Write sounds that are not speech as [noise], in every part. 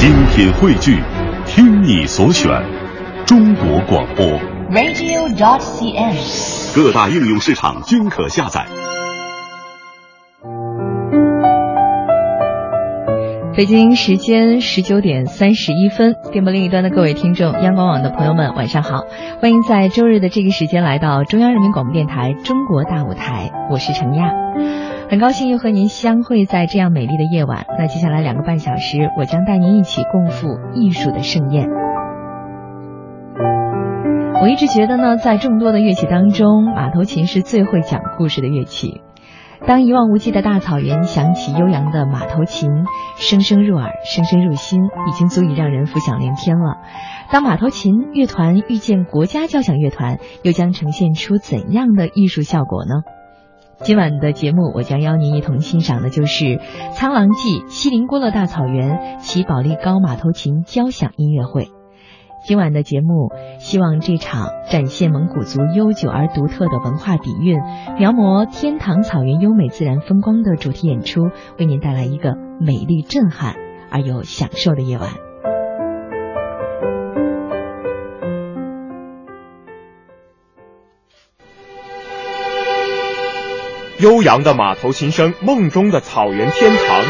精品汇聚，听你所选，中国广播。radio dot cn，。各大应用市场均可下载。北京时间十九点三十一分，电波另一端的各位听众，央广网的朋友们，晚上好！欢迎在周日的这个时间来到中央人民广播电台《中国大舞台》，我是程亚，很高兴又和您相会在这样美丽的夜晚。那接下来两个半小时，我将带您一起共赴艺术的盛宴。我一直觉得呢，在众多的乐器当中，马头琴是最会讲故事的乐器。当一望无际的大草原响起悠扬的马头琴，声声入耳，声声入心，已经足以让人浮想联翩了。当马头琴乐团遇见国家交响乐团，又将呈现出怎样的艺术效果呢？今晚的节目，我将邀您一同欣赏的就是《苍狼记》锡林郭勒大草原齐宝利高马头琴交响音乐会。今晚的节目，希望这场展现蒙古族悠久而独特的文化底蕴、描摹天堂草原优美自然风光的主题演出，为您带来一个美丽、震撼而又享受的夜晚。悠扬的马头琴声，梦中的草原天堂。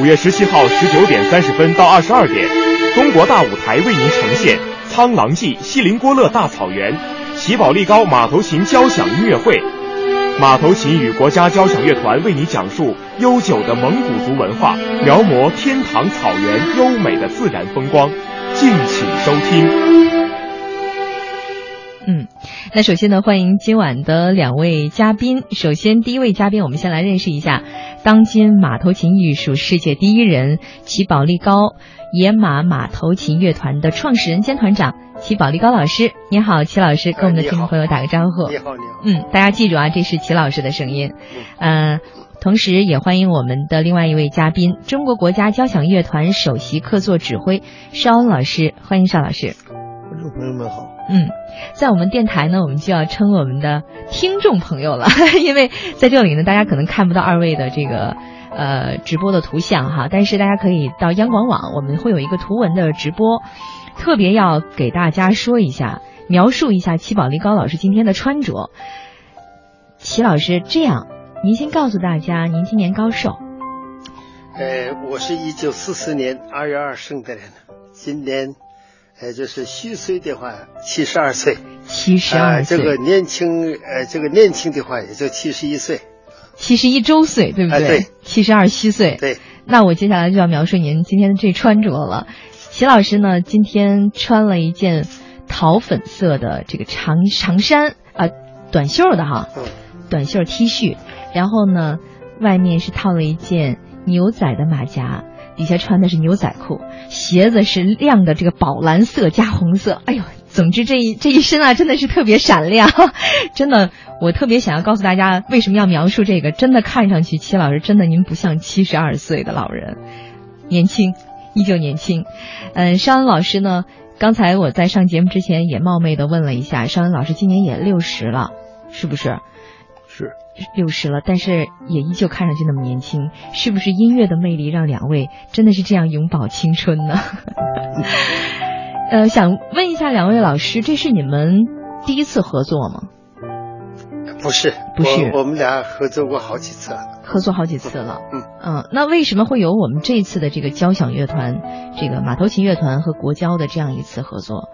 五月十七号十九点三十分到二十二点，中国大舞台为您呈现《苍狼记》锡林郭勒大草原齐保利高马头琴交响音乐会。马头琴与国家交响乐团为你讲述悠久的蒙古族文化，描摹天堂草原优美的自然风光。敬请收听。嗯，那首先呢，欢迎今晚的两位嘉宾。首先，第一位嘉宾，我们先来认识一下当今马头琴艺术世界第一人齐宝力高野马马头琴乐团的创始人兼团长齐宝力高老师。你好，齐老师，跟我们的听众朋友打个招呼。你好，你好。嗯，大家记住啊，这是齐老师的声音。嗯、呃，同时也欢迎我们的另外一位嘉宾，中国国家交响乐团首席客座指挥邵恩老师。欢迎邵老师。观众朋友们好。嗯，在我们电台呢，我们就要称我们的听众朋友了，[laughs] 因为在这里呢，大家可能看不到二位的这个呃直播的图像哈，但是大家可以到央广网，我们会有一个图文的直播，特别要给大家说一下，描述一下齐宝利高老师今天的穿着。齐老师，这样，您先告诉大家，您今年高寿？呃，我是一九四四年二月二生的人，今年。呃，就是虚岁的话，七十二岁。七十二岁、呃。这个年轻，呃，这个年轻的话，也就七十一岁。七十一周岁，对不对？呃、对。七十二虚岁。对。那我接下来就要描述您今天的这穿着了。齐老师呢，今天穿了一件桃粉色的这个长长衫啊、呃，短袖的哈，嗯、短袖 T 恤，然后呢，外面是套了一件牛仔的马甲。底下穿的是牛仔裤，鞋子是亮的这个宝蓝色加红色。哎呦，总之这一这一身啊，真的是特别闪亮。[laughs] 真的，我特别想要告诉大家，为什么要描述这个？真的看上去，齐老师真的您不像七十二岁的老人，年轻，依旧年轻。嗯，尚恩老师呢？刚才我在上节目之前也冒昧的问了一下，尚恩老师今年也六十了，是不是？是。六十了，但是也依旧看上去那么年轻，是不是音乐的魅力让两位真的是这样永葆青春呢？[laughs] 呃，想问一下两位老师，这是你们第一次合作吗？不是，不是，我们俩合作过好几次了，合作好几次了。嗯嗯，那为什么会有我们这次的这个交响乐团、这个马头琴乐团和国交的这样一次合作？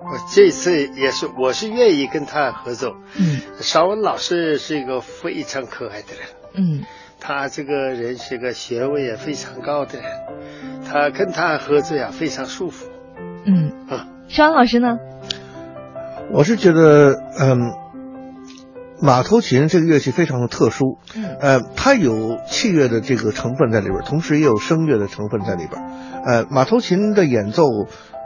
我这次也是，我是愿意跟他合作。嗯，邵文老师是一个非常可爱的人。嗯，他这个人是个学问也非常高的人，他跟他合作呀非常舒服。嗯啊，邵文老师呢？我是觉得，嗯，马头琴这个乐器非常的特殊。嗯，呃，它有器乐的这个成分在里边，同时也有声乐的成分在里边。呃，马头琴的演奏。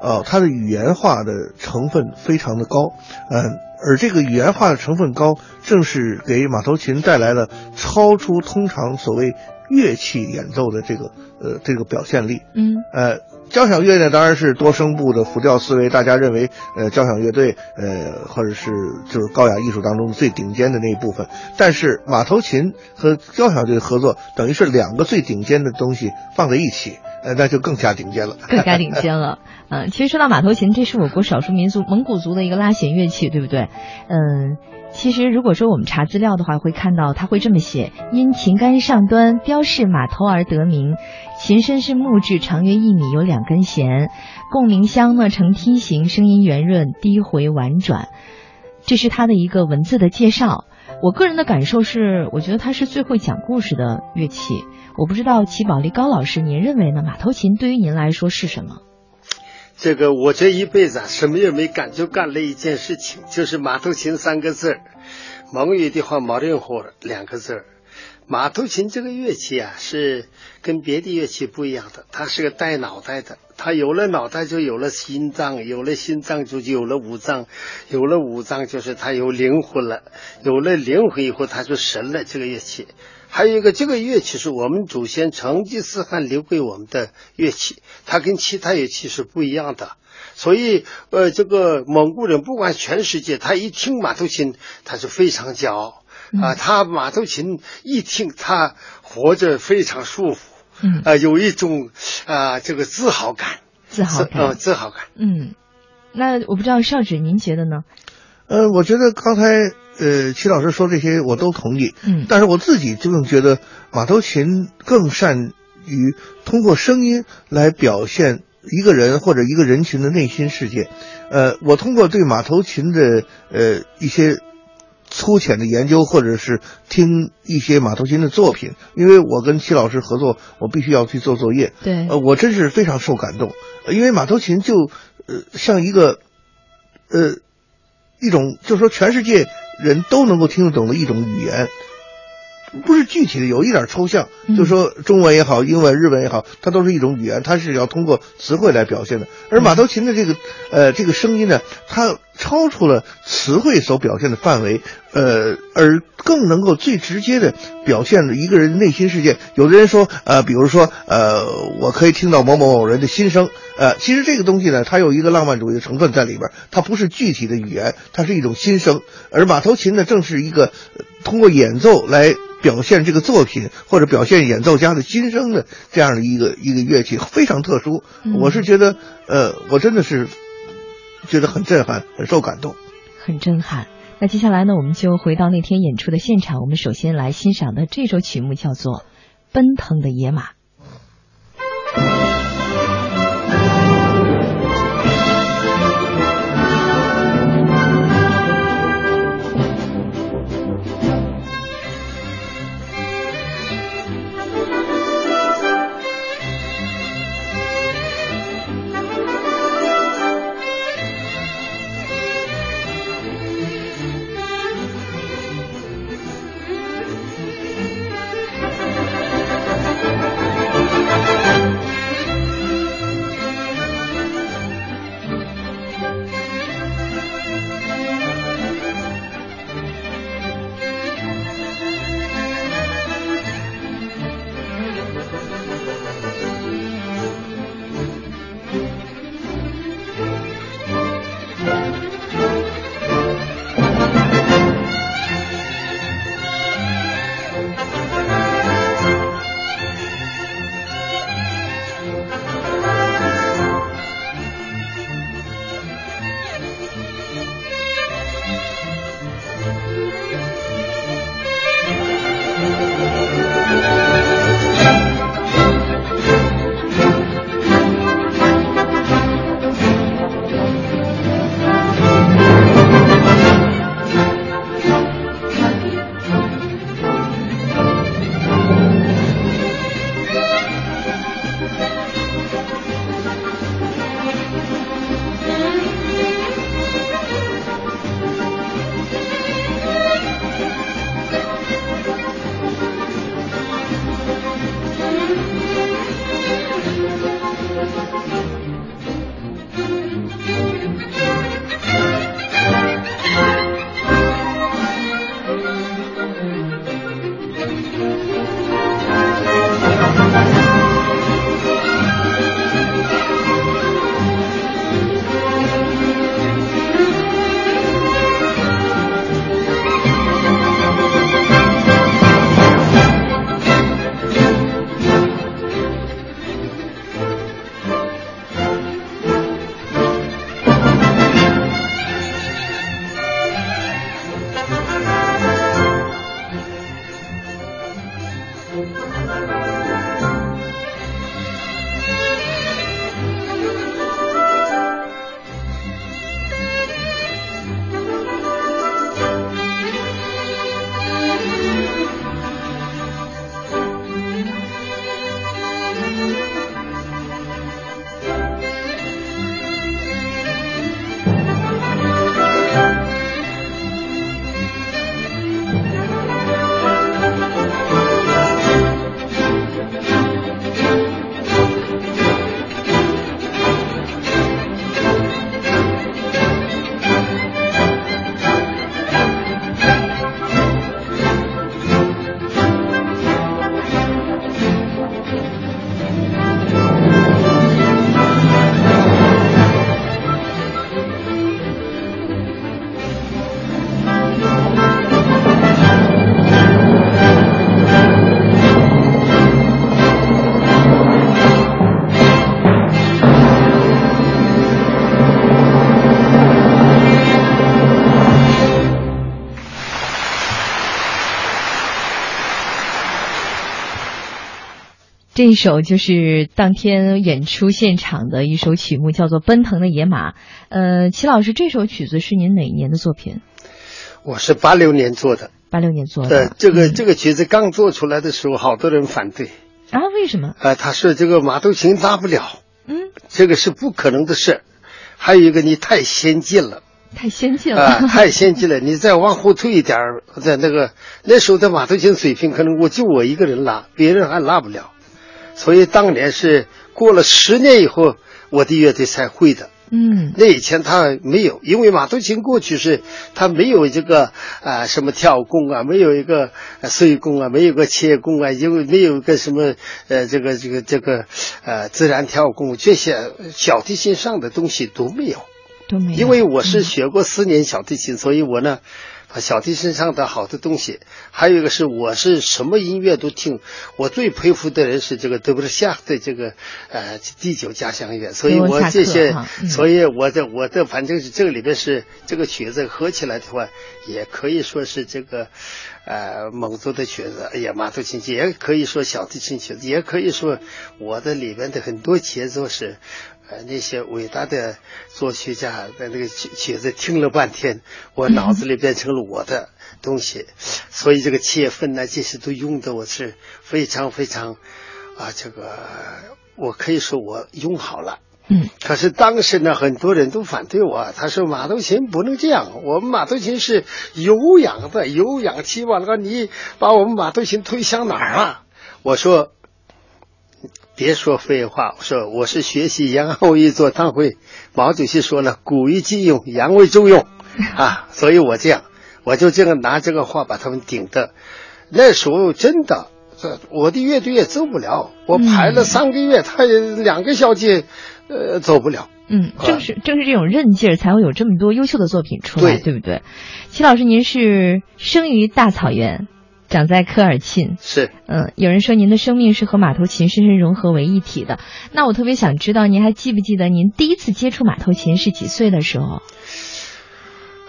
呃，它的语言化的成分非常的高，嗯、呃，而这个语言化的成分高，正是给马头琴带来了超出通常所谓乐器演奏的这个呃这个表现力。嗯，呃，交响乐呢当然是多声部的浮调思维，大家认为呃交响乐队呃或者是就是高雅艺术当中最顶尖的那一部分，但是马头琴和交响乐队合作，等于是两个最顶尖的东西放在一起。呃，那就更加顶尖了，更加顶尖了。嗯，其实说到马头琴，这是我国少数民族蒙古族的一个拉弦乐器，对不对？嗯，其实如果说我们查资料的话，会看到它会这么写：因琴杆上端标示马头而得名。琴身是木质，长约一米，有两根弦，共鸣箱呢呈梯形，声音圆润，低回婉转。这是它的一个文字的介绍。我个人的感受是，我觉得它是最会讲故事的乐器。我不知道齐宝利高老师，您认为呢？马头琴对于您来说是什么？这个我这一辈子啊，什么也没干，就干了一件事情，就是马头琴三个字儿，蒙语的话“毛令火”两个字儿。马头琴这个乐器啊，是跟别的乐器不一样的，它是个带脑袋的。它有了脑袋，就有了心脏；有了心脏，就有了五脏；有了五脏，就是它有灵魂了。有了灵魂以后，它就神了。这个乐器，还有一个，这个乐器是我们祖先成吉思汗留给我们的乐器，它跟其他乐器是不一样的。所以，呃，这个蒙古人不管全世界，他一听马头琴，他是非常骄傲啊。他马头琴一听，他活着非常舒服。嗯啊，有一种啊，这个自豪感，自豪感，呃，自豪感。嗯，那我不知道少主您觉得呢？呃，我觉得刚才呃齐老师说这些我都同意，嗯，但是我自己就觉得马头琴更善于通过声音来表现一个人或者一个人群的内心世界。呃，我通过对马头琴的呃一些。粗浅的研究，或者是听一些马头琴的作品，因为我跟齐老师合作，我必须要去做作业。对，呃，我真是非常受感动，因为马头琴就，呃，像一个，呃，一种，就是说全世界人都能够听得懂的一种语言。不是具体的，有一点抽象，就说中文也好，英文、日文也好，它都是一种语言，它是要通过词汇来表现的。而马头琴的这个，呃，这个声音呢，它超出了词汇所表现的范围，呃，而更能够最直接的表现了一个人内心世界。有的人说，呃，比如说，呃，我可以听到某某某人的心声，呃，其实这个东西呢，它有一个浪漫主义的成分在里边，它不是具体的语言，它是一种心声。而马头琴呢，正是一个通过演奏来。表现这个作品或者表现演奏家的心声的这样的一个一个乐器非常特殊，我是觉得，呃，我真的是觉得很震撼，很受感动，很震撼。那接下来呢，我们就回到那天演出的现场，我们首先来欣赏的这首曲目叫做《奔腾的野马》。这一首就是当天演出现场的一首曲目，叫做《奔腾的野马》。呃，齐老师，这首曲子是您哪一年的作品？我是八六年做的。八六年做的。对，这个这个曲子刚做出来的时候，好多人反对。啊？为什么？啊，他说这个马头琴拉不了。嗯。这个是不可能的事。还有一个，你太先进了。太先进了。啊，太先进了！你再往后退一点在那个那时候的马头琴水平，可能我就我一个人拉，别人还拉不了。所以当年是过了十年以后，我的乐队才会的。嗯，那以前他没有，因为马头琴过去是他没有这个啊什么跳弓啊，没有一个碎弓啊，没有个切弓啊，因为没有个什么呃这个这个这个呃自然跳弓这些小提琴上的东西都没有，都没有。因为我是学过四年小提琴，所以我呢。小提琴上的好的东西，还有一个是我是什么音乐都听。我最佩服的人是这个德布尔夏的这个呃第九交响乐，所以我这些，所以我的我的反正是这个里边是这个曲子合起来的话，也可以说是这个呃蒙族的曲子，哎呀马头琴也可以说小提琴曲子，也可以说我的里边的很多节奏是。呃，那些伟大的作曲家的那个曲曲子听了半天，我脑子里变成了我的东西，所以这个切分呢，这些都用的我是非常非常啊，这个我可以说我用好了。嗯。可是当时呢，很多人都反对我，他说马头琴不能这样，我们马头琴是有氧的，有氧气完了，你把我们马头琴推向哪儿了？我说。别说废话，我说我是学习杨后一座谈会，毛主席说了“古为今用，洋为中用”，[laughs] 啊，所以我这样，我就这个拿这个话把他们顶的。那时候真的，这我的乐队也走不了，我排了三个月，他也两个小节，呃，走不了。嗯，正是正是这种韧劲儿，才会有这么多优秀的作品出来，对不对？齐老师，您是生于大草原。长在科尔沁是，嗯，有人说您的生命是和马头琴深深融合为一体的。那我特别想知道，您还记不记得您第一次接触马头琴是几岁的时候？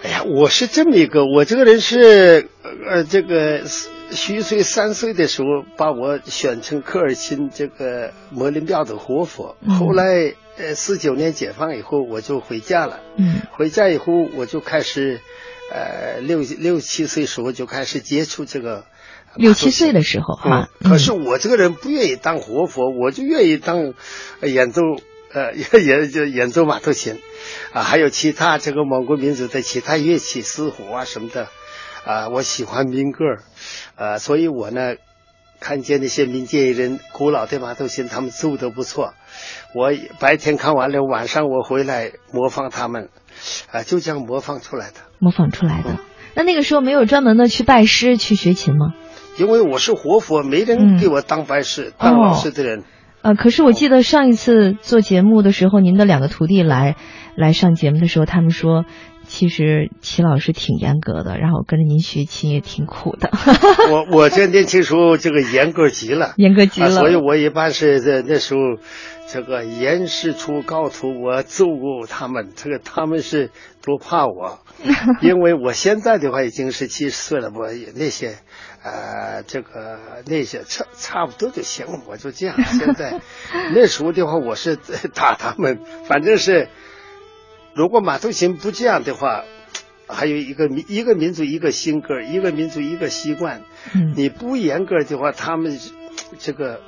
哎呀，我是这么一个，我这个人是，呃，这个虚岁三岁的时候把我选成科尔沁这个摩林庙的活佛。后来，呃，四九年解放以后，我就回家了。嗯，回家以后我就开始，呃，六六七岁时候就开始接触这个。六七岁的时候哈，可是我这个人不愿意当活佛，我就愿意当演奏呃 [laughs] 演就演奏马头琴啊，还有其他这个蒙古民族的其他乐器，丝胡啊什么的啊，我喜欢民歌呃，所以我呢看见那些民间艺人古老的马头琴，他们奏的不错，我白天看完了，晚上我回来模仿他们啊，就这样模仿出来的，模仿出来的。那那个时候没有专门的去拜师去学琴吗？因为我是活佛，没人给我当白师、当老师的人。呃，可是我记得上一次做节目的时候，您的两个徒弟来来上节目的时候，他们说，其实齐老师挺严格的，然后跟着您学琴也挺苦的。[laughs] 我我这年轻时候这个严格极了，严格极了，所以我一般是在那时候，这个严师出高徒，我揍过他们，这个他们是多怕我，[laughs] 因为我现在的话已经是七十岁了，我那些。呃，这个那些差差不多就行，我就这样。现在 [laughs] 那时候的话，我是打他们，反正是如果马头琴不这样的话，还有一个民一个民族一个性格，一个民族一个习惯。你不严格的话，他们这个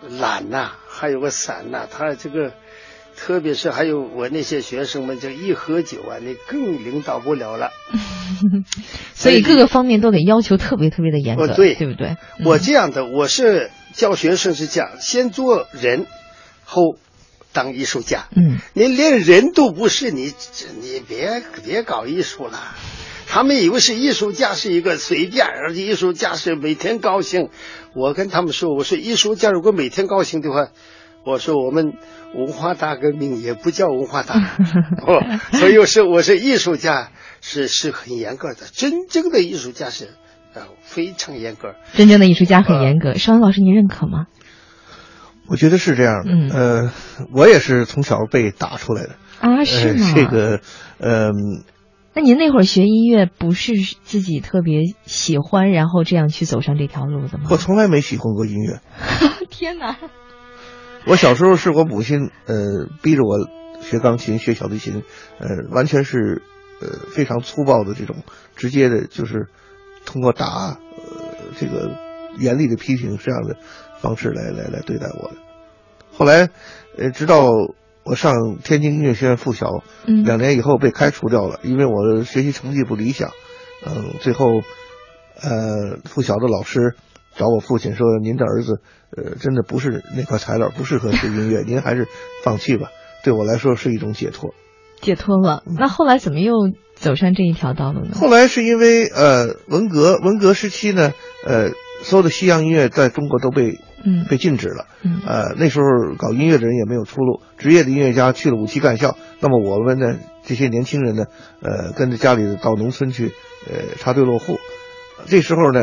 懒呐，还有个散呐，他这个。特别是还有我那些学生们，就一喝酒啊，你更领导不了了。[laughs] 所以各个方面都得要求特别特别的严格，对对不对？我这样的，我是教学生是这样，先做人，后当艺术家。嗯，你连人都不是，你你别别搞艺术了。他们以为是艺术家是一个随便，而且艺术家是每天高兴。我跟他们说，我说艺术家如果每天高兴的话。我说我们文化大革命也不叫文化大，[laughs] 哦，所以我是我是艺术家是是很严格的，真正的艺术家是呃非常严格。真正的艺术家很严格，邵文老师您认可吗？我觉得是这样的，嗯，呃，我也是从小被打出来的啊，是吗？这个，嗯，那您那会儿学音乐不是自己特别喜欢，然后这样去走上这条路的吗？我从来没喜欢过音乐。[laughs] 天哪！我小时候是我母亲呃逼着我学钢琴、学小提琴，呃，完全是呃非常粗暴的这种直接的，就是通过打呃这个严厉的批评这样的方式来来来对待我的。后来呃直到。我上天津音乐学院附小，两年以后被开除掉了，因为我的学习成绩不理想。嗯，最后，呃，附小的老师找我父亲说：“您的儿子，呃，真的不是那块材料，不适合学音乐，[laughs] 您还是放弃吧。”对我来说是一种解脱。解脱了。那后来怎么又走上这一条道路呢？后来是因为呃，文革，文革时期呢，呃。所有的西洋音乐在中国都被嗯被禁止了，嗯呃那时候搞音乐的人也没有出路，职业的音乐家去了武器干校，那么我们呢这些年轻人呢，呃跟着家里到农村去，呃插队落户，这时候呢，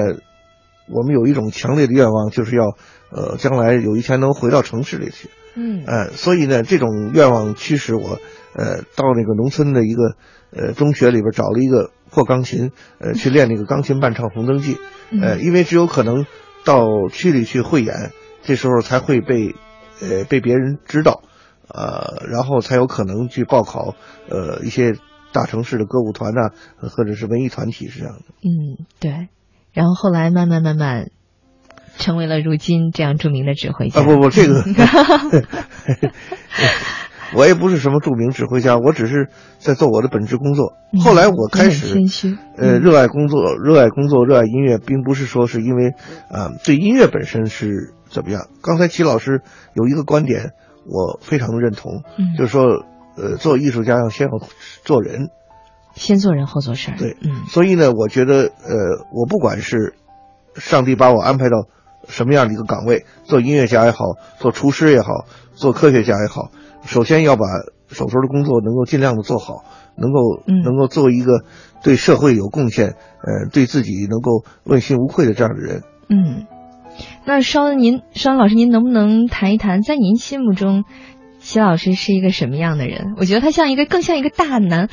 我们有一种强烈的愿望，就是要呃将来有一天能回到城市里去，嗯呃所以呢这种愿望驱使我，呃到那个农村的一个呃中学里边找了一个破钢琴，呃去练那个钢琴伴唱《红灯记》。呃，因为只有可能到区里去汇演，这时候才会被呃被别人知道，呃，然后才有可能去报考呃一些大城市的歌舞团呐，或者是文艺团体是这样的。嗯，对。然后后来慢慢慢慢成为了如今这样著名的指挥家。啊不不，这个。[laughs] [laughs] 我也不是什么著名指挥家，我只是在做我的本职工作。后来我开始，呃，热爱工作，热爱工作，热爱音乐，并不是说是因为，啊，对音乐本身是怎么样。刚才齐老师有一个观点，我非常的认同，就是说，呃，做艺术家要先要做人，先做人后做事儿。对，嗯。所以呢，我觉得，呃，我不管是上帝把我安排到什么样的一个岗位，做音乐家也好，做厨师也好，做科学家也好。首先要把手头的工作能够尽量的做好，能够能够做一个对社会有贡献，呃，对自己能够问心无愧的这样的人。嗯，那稍您稍老师，您能不能谈一谈，在您心目中，齐老师是一个什么样的人？我觉得他像一个更像一个大男，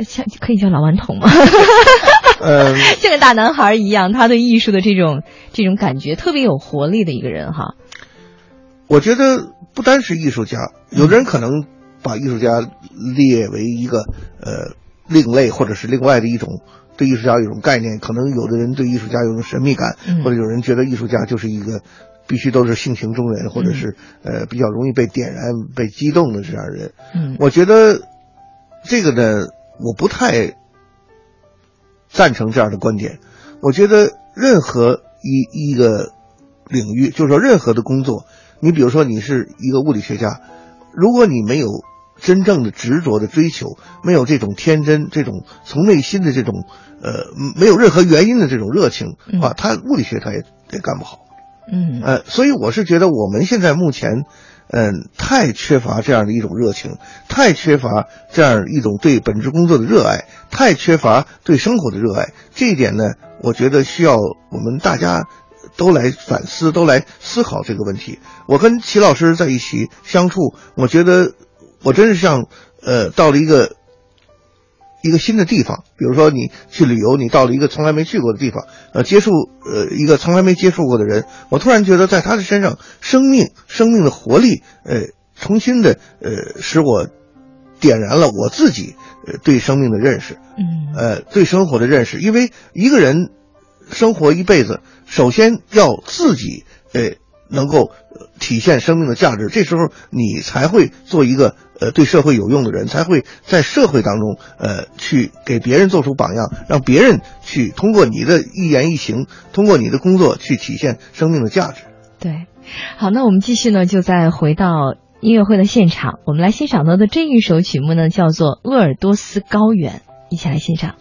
像可以叫老顽童吗？[laughs] 嗯，[laughs] 像个大男孩一样，他对艺术的这种这种感觉特别有活力的一个人哈。我觉得不单是艺术家，有的人可能把艺术家列为一个呃另类或者是另外的一种对艺术家有一种概念。可能有的人对艺术家有种神秘感，或者有人觉得艺术家就是一个必须都是性情中人，或者是呃比较容易被点燃、被激动的这样人。嗯，我觉得这个呢，我不太赞成这样的观点。我觉得任何一一个领域，就是说任何的工作。你比如说，你是一个物理学家，如果你没有真正的执着的追求，没有这种天真、这种从内心的这种呃没有任何原因的这种热情啊，他物理学他也也干不好。嗯，呃，所以我是觉得我们现在目前，嗯，太缺乏这样的一种热情，太缺乏这样一种对本职工作的热爱，太缺乏对生活的热爱。这一点呢，我觉得需要我们大家。都来反思，都来思考这个问题。我跟齐老师在一起相处，我觉得我真是像呃到了一个一个新的地方。比如说你去旅游，你到了一个从来没去过的地方，呃，接触呃一个从来没接触过的人，我突然觉得在他的身上，生命生命的活力，呃，重新的呃使我点燃了我自己呃对生命的认识，嗯，呃对生活的认识。因为一个人生活一辈子。首先要自己呃能够体现生命的价值，这时候你才会做一个呃对社会有用的人，才会在社会当中呃去给别人做出榜样，让别人去通过你的一言一行，通过你的工作去体现生命的价值。对，好，那我们继续呢，就再回到音乐会的现场，我们来欣赏到的这一首曲目呢，叫做《鄂尔多斯高原》，一起来欣赏。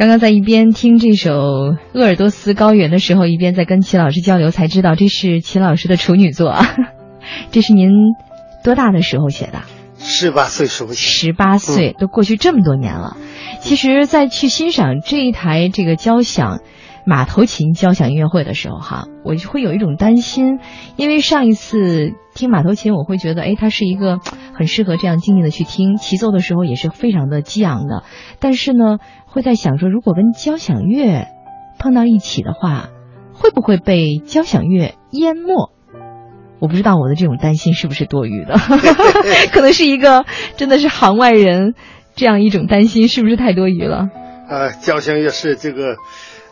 刚刚在一边听这首《鄂尔多斯高原》的时候，一边在跟齐老师交流，才知道这是齐老师的处女作啊。[laughs] 这是您多大的时候写的？十八岁时候写。十八岁，都过去这么多年了。其实，在去欣赏这一台这个交响马头琴交响音乐会的时候，哈，我就会有一种担心，因为上一次听马头琴，我会觉得，哎，它是一个很适合这样静静的去听，齐奏的时候也是非常的激昂的。但是呢，会在想说，如果跟交响乐碰到一起的话，会不会被交响乐淹没？我不知道我的这种担心是不是多余的，[laughs] 可能是一个真的是行外人这样一种担心，是不是太多余了？呃，交响乐是这个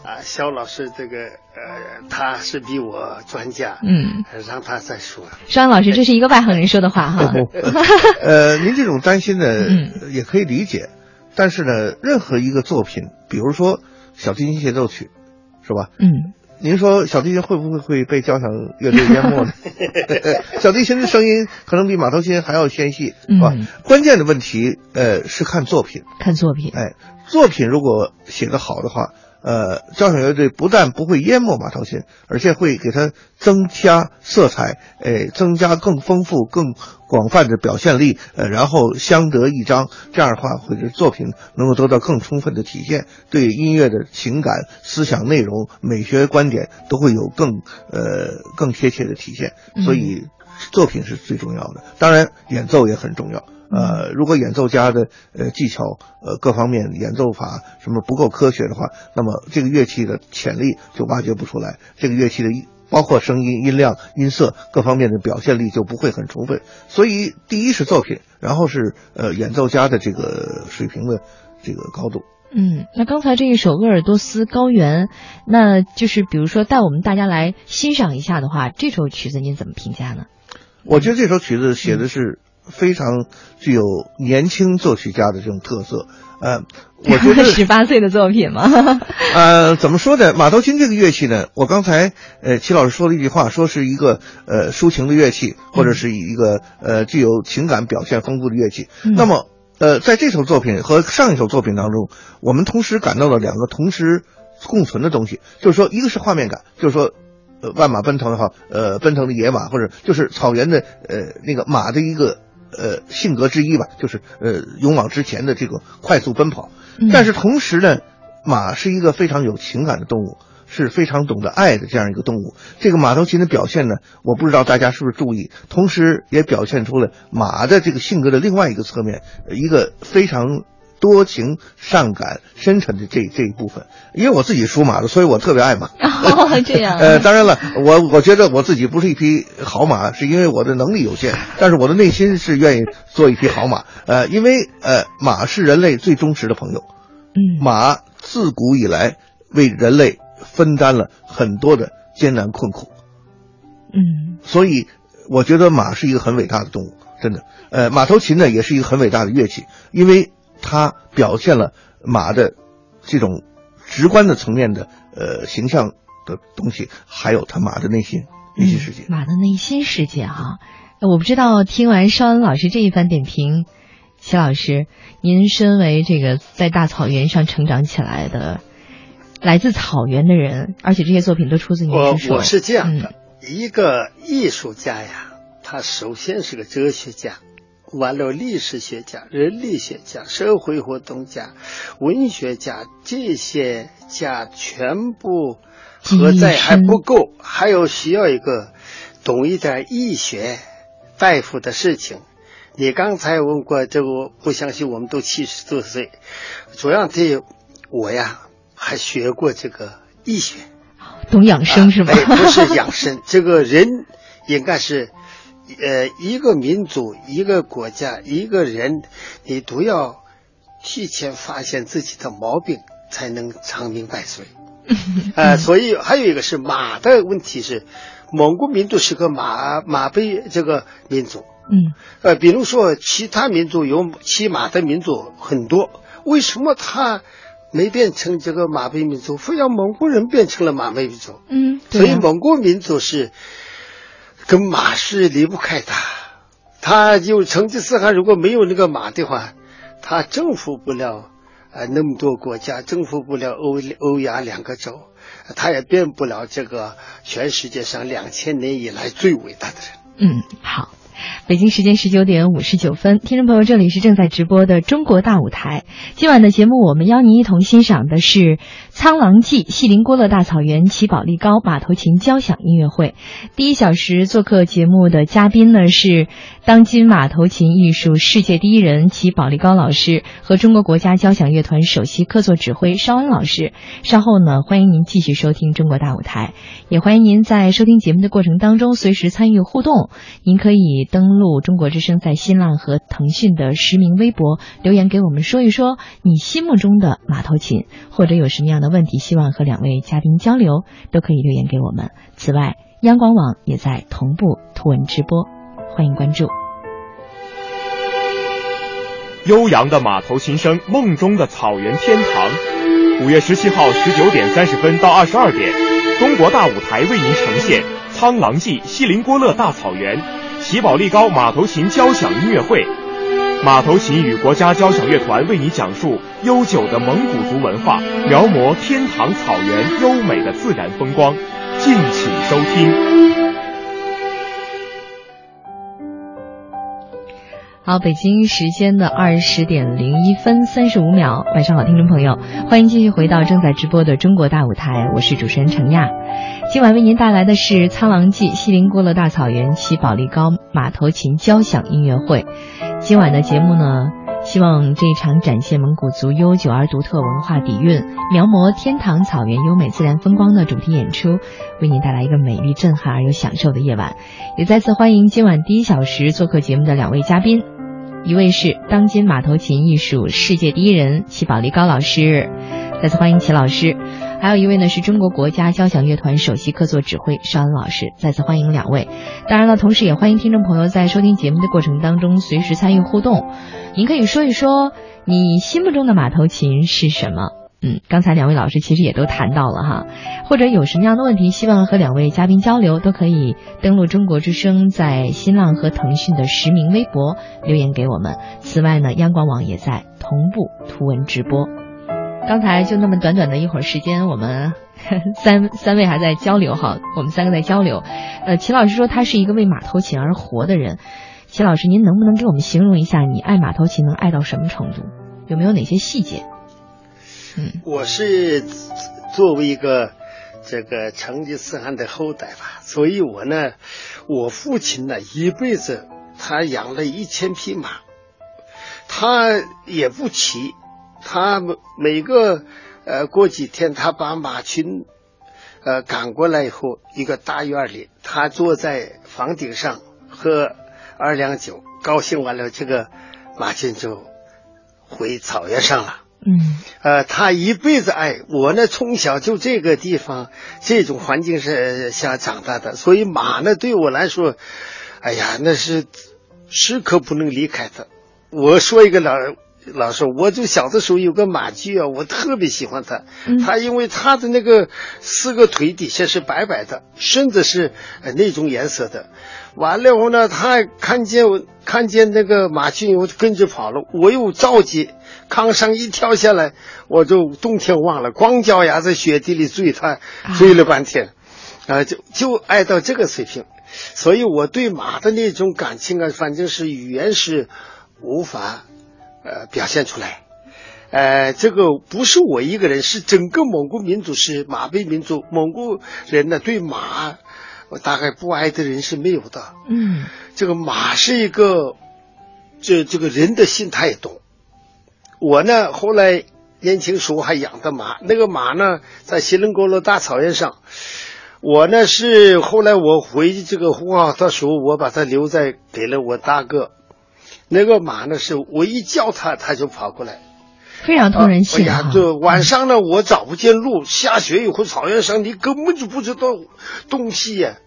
啊，肖老师这个呃，他是比我专家，嗯，让他再说。肖老师，这是一个外行人说的话哈。[laughs] 呃，您这种担心呢，嗯也可以理解，但是呢，任何一个作品，比如说小提琴协奏曲，是吧？嗯，您说小提琴会不会会被交响乐队淹没呢？[laughs] 小提琴的声音可能比马头琴还要纤细，是吧？嗯关键的问题，呃，是看作品。看作品，哎，作品如果写得好的话，呃，交响乐队不但不会淹没马头琴，而且会给它增加色彩，哎，增加更丰富、更广泛的表现力，呃，然后相得益彰。这样的话，会使作品能够得到更充分的体现，对音乐的情感、思想内容、美学观点都会有更呃更贴切的体现。所以，作品是最重要的，当然演奏也很重要。呃，如果演奏家的呃技巧呃各方面演奏法什么不够科学的话，那么这个乐器的潜力就挖掘不出来，这个乐器的音包括声音、音量、音色各方面的表现力就不会很充分。所以，第一是作品，然后是呃演奏家的这个水平的这个高度。嗯，那刚才这一首《鄂尔多斯高原》，那就是比如说带我们大家来欣赏一下的话，这首曲子您怎么评价呢？我觉得这首曲子写的是非常具有年轻作曲家的这种特色。呃，我觉得十八岁的作品吗？[laughs] 呃，怎么说呢？马头琴这个乐器呢，我刚才呃齐老师说了一句话，说是一个呃抒情的乐器，或者是一个呃具有情感表现丰富的乐器。嗯那么呃，在这首作品和上一首作品当中，我们同时感到了两个同时共存的东西，就是说，一个是画面感，就是说。呃，万马奔腾哈，呃，奔腾的野马，或者就是草原的呃那个马的一个呃性格之一吧，就是呃勇往直前的这个快速奔跑。嗯但是同时呢，马是一个非常有情感的动物，是非常懂得爱的这样一个动物。这个马头琴的表现呢，我不知道大家是不是注意，同时也表现出了马的这个性格的另外一个侧面，呃一个非常。多情、善感、深沉的这这一部分，因为我自己属马的，所以我特别爱马。[laughs] 哦，这样啊。[laughs] 呃，当然了，我我觉得我自己不是一匹好马，是因为我的能力有限，但是我的内心是愿意做一匹好马。呃，因为呃，马是人类最忠实的朋友，嗯，马自古以来为人类分担了很多的艰难困苦，嗯所以我觉得马是一个很伟大的动物，真的。呃，马头琴呢也是一个很伟大的乐器，因为它表现了马的这种直观的层面的呃形象的东西，还有他马的内心内心世界。马的内心世界哈、呃我不知道听完邵恩老师这一番点评，齐老师，您身为这个在大草原上成长起来的，来自草原的人，而且这些作品都出自您我之手。我是这样的，嗯一个艺术家呀，他首先是个哲学家，完了历史学家、人类学家、社会活动家、文学家，这些家全部合在还不够，还有需要一个懂一点医学大夫的事情。你刚才问过这个，不相信我们都七十多岁，主要这我呀还学过这个医学，懂养生是吧？哎，不是养生，[laughs] 这个人应该是，呃，一个民族、一个国家、一个人，你都要提前发现自己的毛病，才能长命百岁。[laughs] 呃，所以还有一个是马的问题是，蒙古民族是个马马背这个民族。嗯，呃，比如说其他民族有骑马的民族很多，为什么他没变成这个马背民族，非要蒙古人变成了马背民族？嗯，所以蒙古民族是跟马是离不开的。他就成吉思汗如果没有那个马的话，他征服不了呃那么多国家，征服不了欧欧亚两个洲，他也变不了这个全世界上两千年以来最伟大的人。嗯，好。北京时间十九点五十九分，听众朋友，这里是正在直播的中国大舞台。今晚的节目，我们邀您一同欣赏的是《苍狼记》锡林郭勒大草原齐宝利高马头琴交响音乐会。第一小时做客节目的嘉宾呢是当今马头琴艺术世界第一人齐宝利高老师和中国国家交响乐团首席客座指挥邵恩老师。稍后呢，欢迎您继续收听中国大舞台，也欢迎您在收听节目的过程当中随时参与互动。您可以。登录中国之声在新浪和腾讯的实名微博留言给我们说一说你心目中的马头琴，或者有什么样的问题希望和两位嘉宾交流，都可以留言给我们。此外，央广网也在同步图文直播，欢迎关注。悠扬的马头琴声，梦中的草原天堂。五月十七号十九点三十分到二十二点，中国大舞台为您呈现《苍狼记》锡林郭勒大草原。齐宝力高马头琴交响音乐会，马头琴与国家交响乐团为你讲述悠久的蒙古族文化，描摹天堂草原优美的自然风光，敬请收听。好，北京时间的二十点零一分三十五秒，晚上好，听众朋友，欢迎继续回到正在直播的中国大舞台，我是主持人程亚。今晚为您带来的是《苍狼记》锡林郭勒大草原齐保利高马头琴交响音乐会。今晚的节目呢，希望这一场展现蒙古族悠久而独特文化底蕴、描摹天堂草原优美自然风光的主题演出，为您带来一个美丽、震撼而又享受的夜晚。也再次欢迎今晚第一小时做客节目的两位嘉宾。一位是当今马头琴艺术世界第一人齐宝利高老师，再次欢迎齐老师；还有一位呢是中国国家交响乐团首席客座指挥邵恩老师，再次欢迎两位。当然了，同时也欢迎听众朋友在收听节目的过程当中随时参与互动，您可以说一说你心目中的马头琴是什么。嗯，刚才两位老师其实也都谈到了哈，或者有什么样的问题希望和两位嘉宾交流，都可以登录中国之声在新浪和腾讯的实名微博留言给我们。此外呢，央广网也在同步图文直播。刚才就那么短短的一会儿时间，我们 [laughs] 三三位还在交流哈，我们三个在交流。呃，齐老师说他是一个为马头琴而活的人，齐老师您能不能给我们形容一下你爱马头琴能爱到什么程度？有没有哪些细节？我是作为一个这个成吉思汗的后代吧，所以我呢，我父亲呢一辈子他养了一千匹马，他也不骑，他每个呃过几天他把马群呃赶过来以后，一个大院里，他坐在房顶上喝二两酒，高兴完了，这个马群就回草原上了。嗯，呃，他一辈子爱我呢，从小就这个地方这种环境是下长大的，所以马呢对我来说，哎呀，那是时刻不能离开的。我说一个老老师，我就小的时候有个马驹啊，我特别喜欢它。它因为它的那个四个腿底下是白白的，身子是那种颜色的。完了后呢，他看见我看见那个马驹，我就跟着跑了。我又着急。炕上一跳下来，我就冬天忘了，光脚丫在雪地里追他，追了半天，啊，就就爱到这个水平，所以我对马的那种感情啊，反正是语言是无法呃表现出来，呃，这个不是我一个人，是整个蒙古民族是马背民族，蒙古人呢对马，我大概不爱的人是没有的，嗯，这个马是一个。这这个人的心他也懂。我呢，后来年轻时候还养的马，那个马呢，在锡林郭勒大草原上。我呢是后来我回这个呼和浩特的时候，我把它留在给了我大哥。那个马呢是我一叫它，它就跑过来，非常通人性哎呀，这晚上呢我找不见路，下雪以后草原上你根本就不知道东西呀。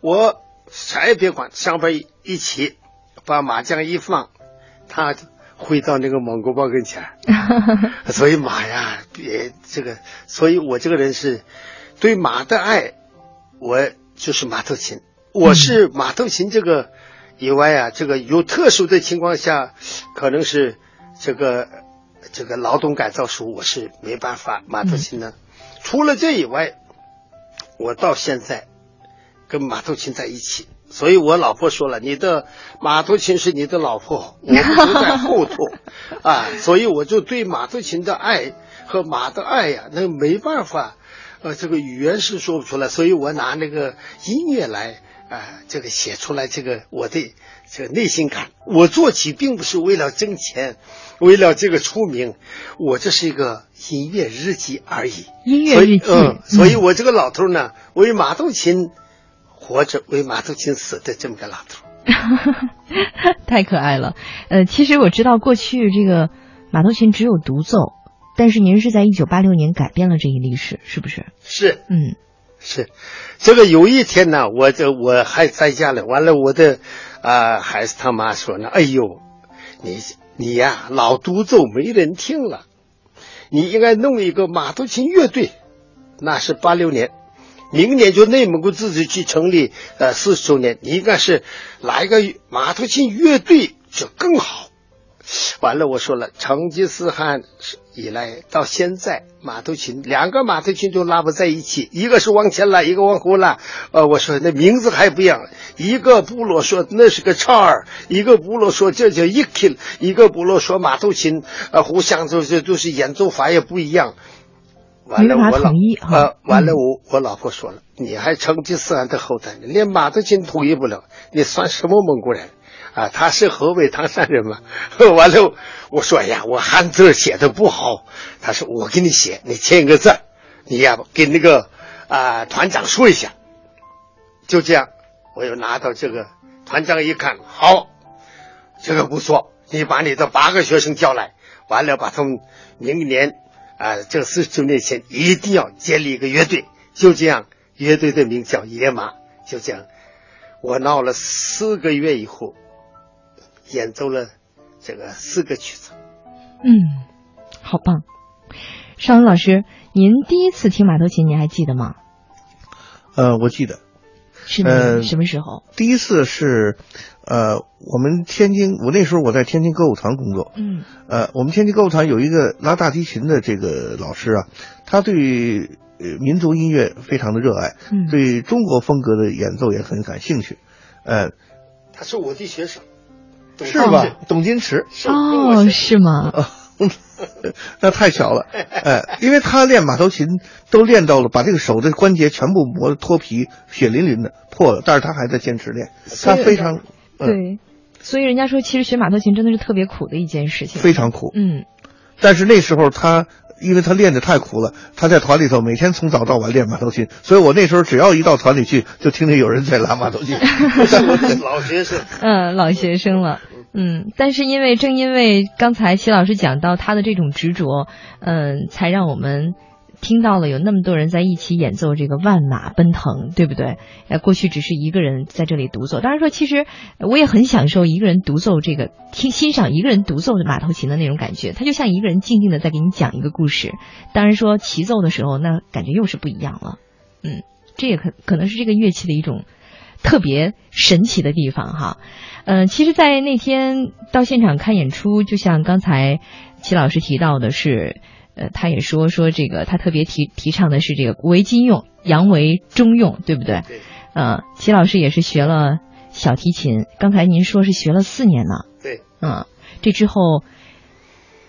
我啥也别管，上边一起把马缰一放，它回到那个蒙古包跟前。[laughs] 所以马呀，别这个，所以我这个人是对马的爱。我就是马头琴，我是马头琴这个以外啊，这个有特殊的情况下，可能是这个这个劳动改造时候，我是没办法马头琴呢。除了这以外，我到现在跟马头琴在一起，所以我老婆说了，你的马头琴是你的老婆，[laughs] 我不在后头啊，所以我就对马头琴的爱和马的爱呀，那没办法。呃，这个语言是说不出来，所以我拿那个音乐来啊、呃，这个写出来这个我的这个内心感。我做起并不是为了挣钱，为了这个出名，我这是一个音乐日记而已。音乐日记，嗯，所以我这个老头呢，为马头琴活着，为马头琴死的这么个老头。[laughs] 太可爱了。呃，其实我知道过去这个马头琴只有独奏。但是您是在一九八六年改变了这一历史，是不是？是，嗯，是。这个有一天呢，我这我还在家里，完了我的啊、呃、孩子他妈说呢，哎呦，你你呀老独奏没人听了，你应该弄一个马头琴乐队。那是八六年，明年就内蒙古自治区成立呃四十周年，你应该是来个马头琴乐队就更好。完了，我说了，成吉思汗以来到现在，马头琴两个马头琴都拉不在一起，一个是往前拉，一个往后拉。呃，我说那名字还不一样，一个部落说那是个叉儿，一个部落说这叫伊 k 一个部落说马头琴，呃，互相就是就是演奏法也不一样。完了，我老呃，完了我我老婆说了，你还成吉思汗的后代，连马头琴统一不了，你算什么蒙古人？啊，他是河北唐山人嘛？[laughs] 完了，我说哎呀，我汉字写的不好。他说我给你写，你签个字，你呀给那个啊、呃、团长说一下。就这样，我又拿到这个团长一看，好，这个不错，你把你的八个学生叫来，完了把他们明年啊、呃、这四十周年前一定要建立一个乐队。就这样，乐队的名叫野马。就这样，我闹了四个月以后。演奏了这个四个曲子，嗯，好棒。邵文老师，您第一次听马头琴，您还记得吗？呃，我记得。是呃，什么时候？第一次是，呃，我们天津，我那时候我在天津歌舞团工作。嗯。呃，我们天津歌舞团有一个拉大提琴的这个老师啊，他对民族音乐非常的热爱，嗯，对中国风格的演奏也很感兴趣。呃，他是我的学生。是吧？董金池哦，是吗？[laughs] 那太巧了，哎，因为他练马头琴都练到了，把这个手的关节全部磨得脱皮、血淋淋的破了，但是他还在坚持练，他非常、嗯、对，所以人家说，其实学马头琴真的是特别苦的一件事情，非常苦。嗯，但是那时候他。因为他练的太苦了，他在团里头每天从早到晚练马头琴，所以我那时候只要一到团里去，就听见有人在拉马头琴。是我的老学生，嗯，老学生了，嗯，但是因为正因为刚才齐老师讲到他的这种执着，嗯，才让我们听到了有那么多人在一起演奏这个万马奔腾，对不对？呃，过去只是一个人在这里独奏，当然说其实我也很享受一个人独奏这个听欣赏一个人独奏的马头琴的那种感觉，他就像一个人静静的在给你讲一个故事。当然说齐奏的时候，那感觉又是不一样了。嗯，这也可可能是这个乐器的一种特别神奇的地方哈。嗯、呃，其实，在那天到现场看演出，就像刚才齐老师提到的是。呃，他也说说这个，他特别提提倡的是这个古为今用，洋为中用，对不对？对。呃，齐老师也是学了小提琴，刚才您说是学了四年呢。对。嗯，这之后，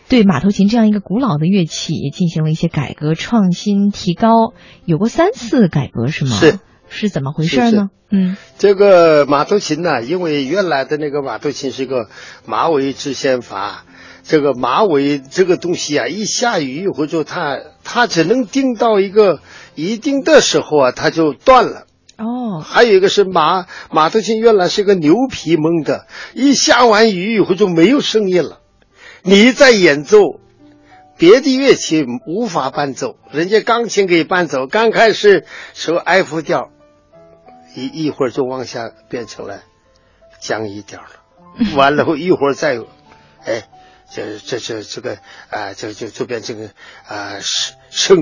对马头琴这样一个古老的乐器也进行了一些改革、创新、提高，有过三次改革是吗？是。是怎么回事呢？嗯，这个马头琴呢，因为原来的那个马头琴是个马尾制线法，这个马尾这个东西啊，一下雨或者它它只能定到一个一定的时候啊，它就断了。哦，还有一个是马马头琴原来是个牛皮蒙的，一下完雨以后就没有声音了。你在演奏别的乐器无法伴奏，人家钢琴可以伴奏。刚开始说 F 调，一一会儿就往下变成了降一调了，[laughs] 完了后一会儿再，哎，这这这这个啊，这就就变成啊升升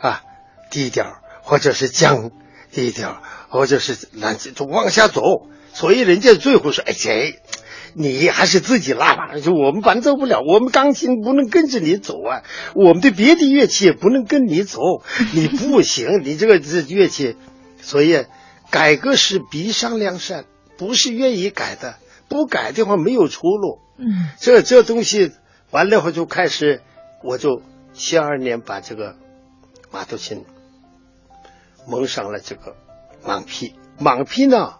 啊低调，或者是降低调。或者是那就往下走，所以人家最后说：“哎，姐，你还是自己拉吧，就我们伴奏不了，我们钢琴不能跟着你走啊，我们的别的乐器也不能跟你走，你不行，你这个这乐器，所以改革是逼上梁山，不是愿意改的，不改的话没有出路。嗯，这这东西完了后就开始，我就七二年把这个马头琴蒙上了这个。”蟒皮，蟒皮呢，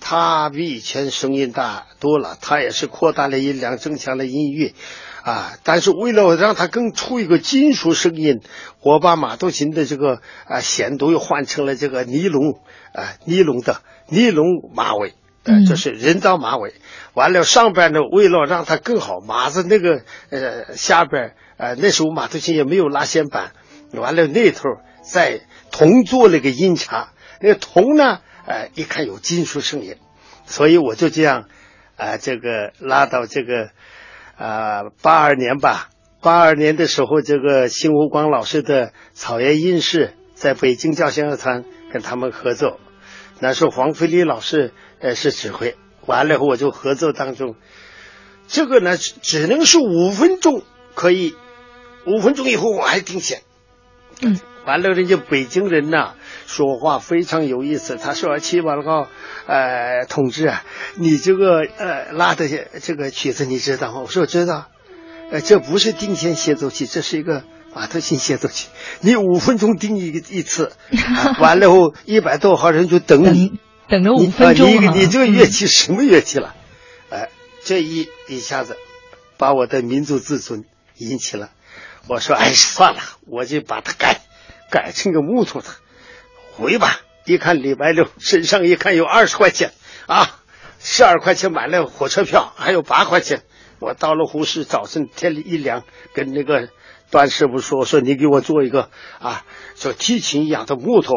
它比以前声音大多了，它也是扩大了音量，增强了音域，啊，但是为了让它更出一个金属声音，我把马头琴的这个啊弦都又换成了这个尼龙啊尼龙的尼龙马尾，呃，就是人造马尾。完了上边呢，为了让它更好，马子那个呃下边呃那时候马头琴也没有拉弦板，完了那头再铜做了个音叉。那个铜呢？呃，一看有金属声音，所以我就这样，啊，这个拉到这个，啊，八二年吧。八二年的时候，这个新吴光老师的草原音室在北京交响乐团跟他们合奏，那时候黄飞利老师呃是指挥，完了以后我就合作当中，这个呢只能是五分钟可以，五分钟以后我还定弦。嗯，完了人家北京人呐。说话非常有意思。他说：“七宝高，呃，同志啊，你这个呃拉的这个曲子你知道吗？”我说：“知道。”呃，这不是定弦协奏曲，这是一个马头琴协奏曲。你五分钟盯一一次，[laughs] 完了后一百多号人就等你，等着五分钟。你你这个乐器什么乐器了？哎，这一一下子把我的民族自尊引起了。我说：“哎，算了，我就把它改改成个木头的。”回吧，一看礼拜六身上一看有二十块钱啊，十二块钱买了火车票，还有八块钱。我到了呼市，早晨天一凉，跟那个段师傅说：“说你给我做一个啊，就提琴一样的木头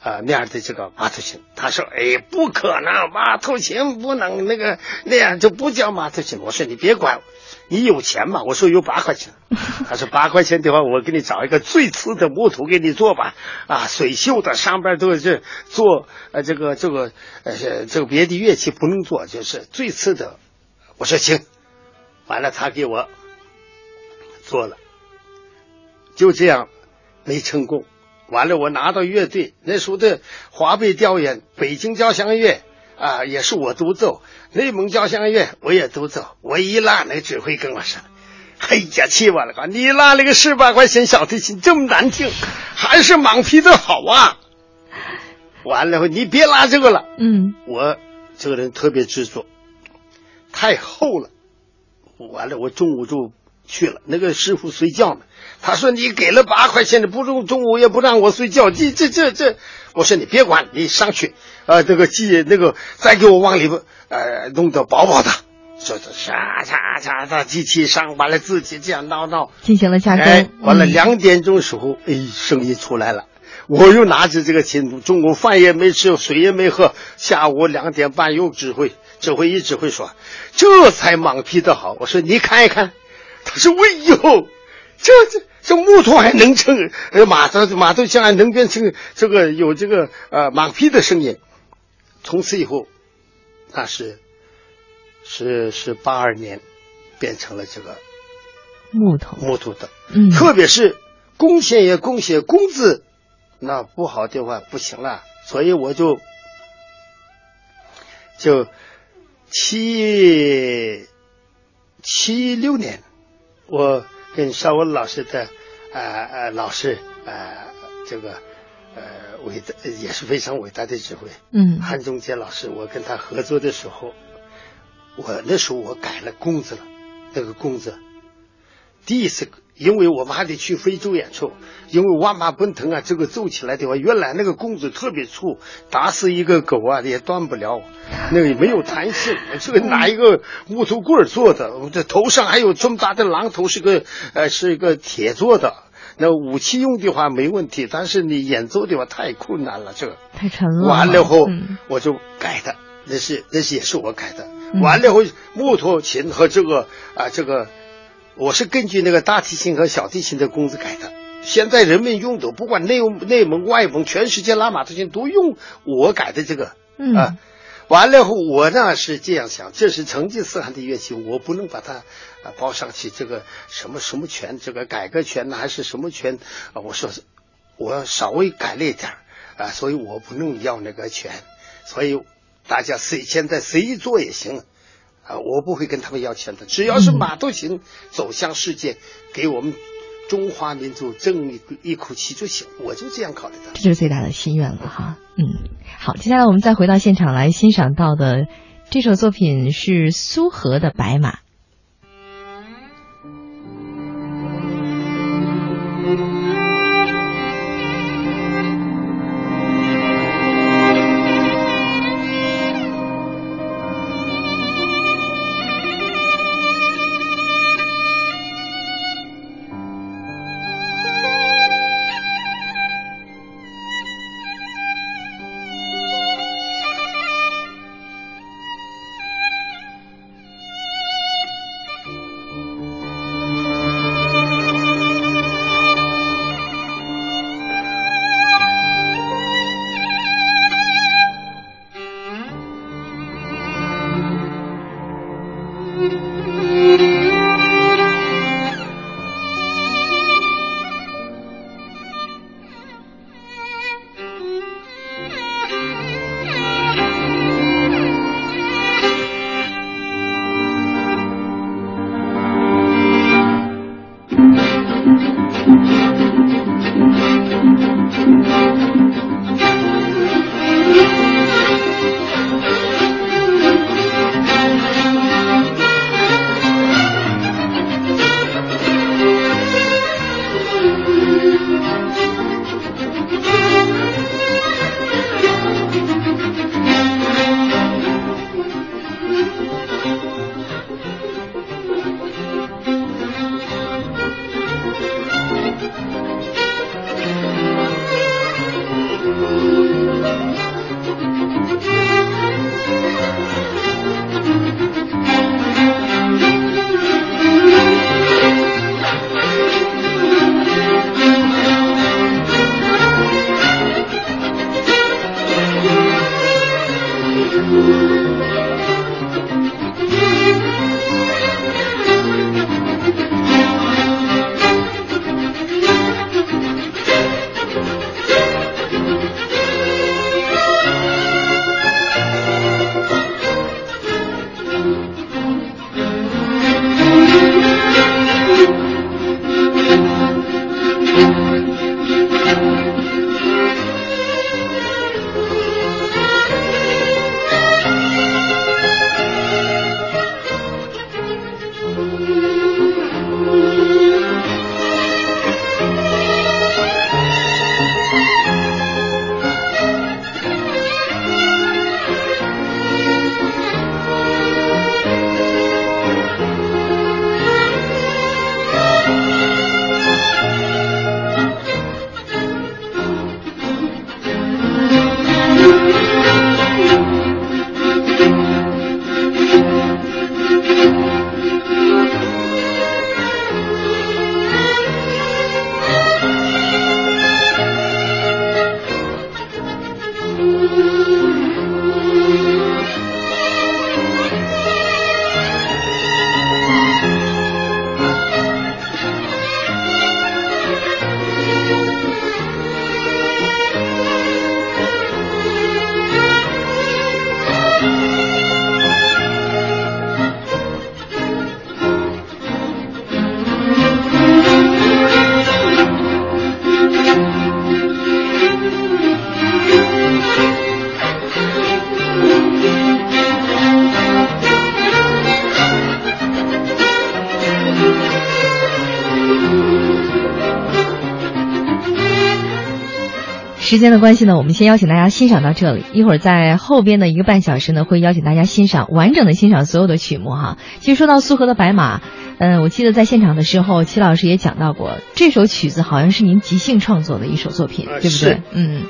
啊那样的这个马头琴。”他说：“哎，不可能，马头琴不能那个那样，就不叫马头琴。”我说：“你别管。”你有钱吗？我说有八块钱。[laughs] 他说八块钱的话，我给你找一个最次的木头给你做吧。啊，水锈的，上边都是做呃这个这个呃这个别的乐器不能做，就是最次的。我说行，完了他给我做了，就这样没成功。完了我拿到乐队，那时候的华北调研、北京交响乐。啊，也是我独奏，内蒙交响乐我也独奏。我一拉，那指挥跟我说：“嘿呀，气我了！吧！你拉了个十八块钱小提琴这么难听，还是蟒皮的好啊！”完了，你别拉这个了。嗯，我这个人特别执着，太厚了。完了，我中午就去了。那个师傅睡觉呢，他说：“你给了八块钱，你不中中午也不让我睡觉，这这这这。”我说：“你别管，你上去。”啊，这个系那个，再给我往里边呃弄得饱饱的，说是嚓嚓嚓嚓，机器上完了自己这样闹闹，进行了加工。哎，完了两点钟时候，哎，声音出来了。我又拿着这个琴，中午饭也没吃，水也没喝。下午两点半又指挥，指挥一指挥说，这才忙批的好。我说你看一看，他说哎呦，这这。这木头还能成，呃，马头马头琴还能变成这个有这个呃马屁的声音。从此以后，那是是是八二年，变成了这个木头木头的，嗯，特别是弓弦也弓弦，弓字那不好的话不行了，所以我就就七七六年，我跟邵文老师的呃呃老师呃这个。呃，伟大也是非常伟大的指挥。嗯，韩中杰老师，我跟他合作的时候，我那时候我改了弓子了，那个弓子，第一次，因为我们还得去非洲演出，因为万马奔腾啊，这个奏起来的话，原来那个弓子特别粗，打死一个狗啊也断不了，那个没有弹性，这个拿一个木头棍儿做的，这头上还有这么大的榔头，是个呃是一个铁做的。那武器用的话没问题，但是你演奏的话太困难了，这个太沉了。完了后嗯我就改的，那是那是也是我改的。嗯完了后木头琴和这个啊这个，我是根据那个大提琴和小提琴的工资改的。现在人们用的，不管内内蒙外蒙，全世界拉马头琴都用我改的这个嗯啊。完了后，我呢是这样想，这是成吉思汗的乐器，我不能把它啊包上去这个什么什么权，这个改革权呢还是什么权啊？我说是我稍微改了一点儿啊，所以我不能要那个权，所以大家随现在随意做也行啊，我不会跟他们要钱的，只要是马头琴走向世界，给我们中华民族争一一口气就行，我就这样考虑的。这就是最大的心愿了哈。嗯，好，接下来我们再回到现场来欣赏到的这首作品是苏荷的《白马》。时间的关系呢，我们先邀请大家欣赏到这里。一会儿在后边的一个半小时呢，会邀请大家欣赏完整的欣赏所有的曲目哈。其实说到苏荷的白马，嗯，我记得在现场的时候，齐老师也讲到过，这首曲子好像是您即兴创作的一首作品，对不对？嗯。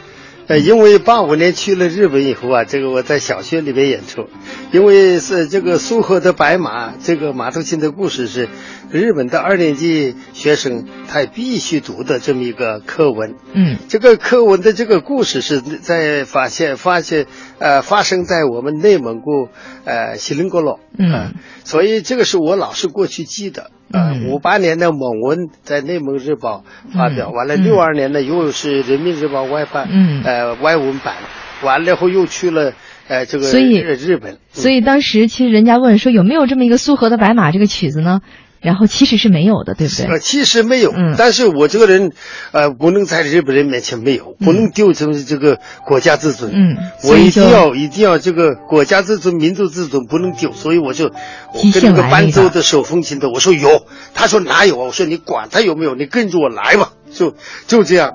呃，因为八五年去了日本以后啊，这个我在小学里面演出，因为是这个苏荷的白马，这个马头琴的故事是日本的二年级学生他必须读的这么一个课文。嗯，这个课文的这个故事是在发现发现呃发生在我们内蒙古呃锡林郭勒。嗯，所以这个是我老是过去记的。呃，五八年的蒙文在内蒙日报发表，完了六二年呢又是人民日报外版，呃外文版，完了后又去了呃这个所以日本，所以当时其实人家问说有没有这么一个苏荷的白马这个曲子呢？然后其实是没有的，对不对？呃，其实没有，嗯，但是我这个人，呃，不能在日本人面前没有，不能丢成这个国家自尊，嗯，我一定要一定要这个国家自尊、民族自尊不能丢，所以我就我跟那个伴奏的手风琴的我说有，他说哪有啊，我说你管他有没有，你跟着我来吧，就就这样，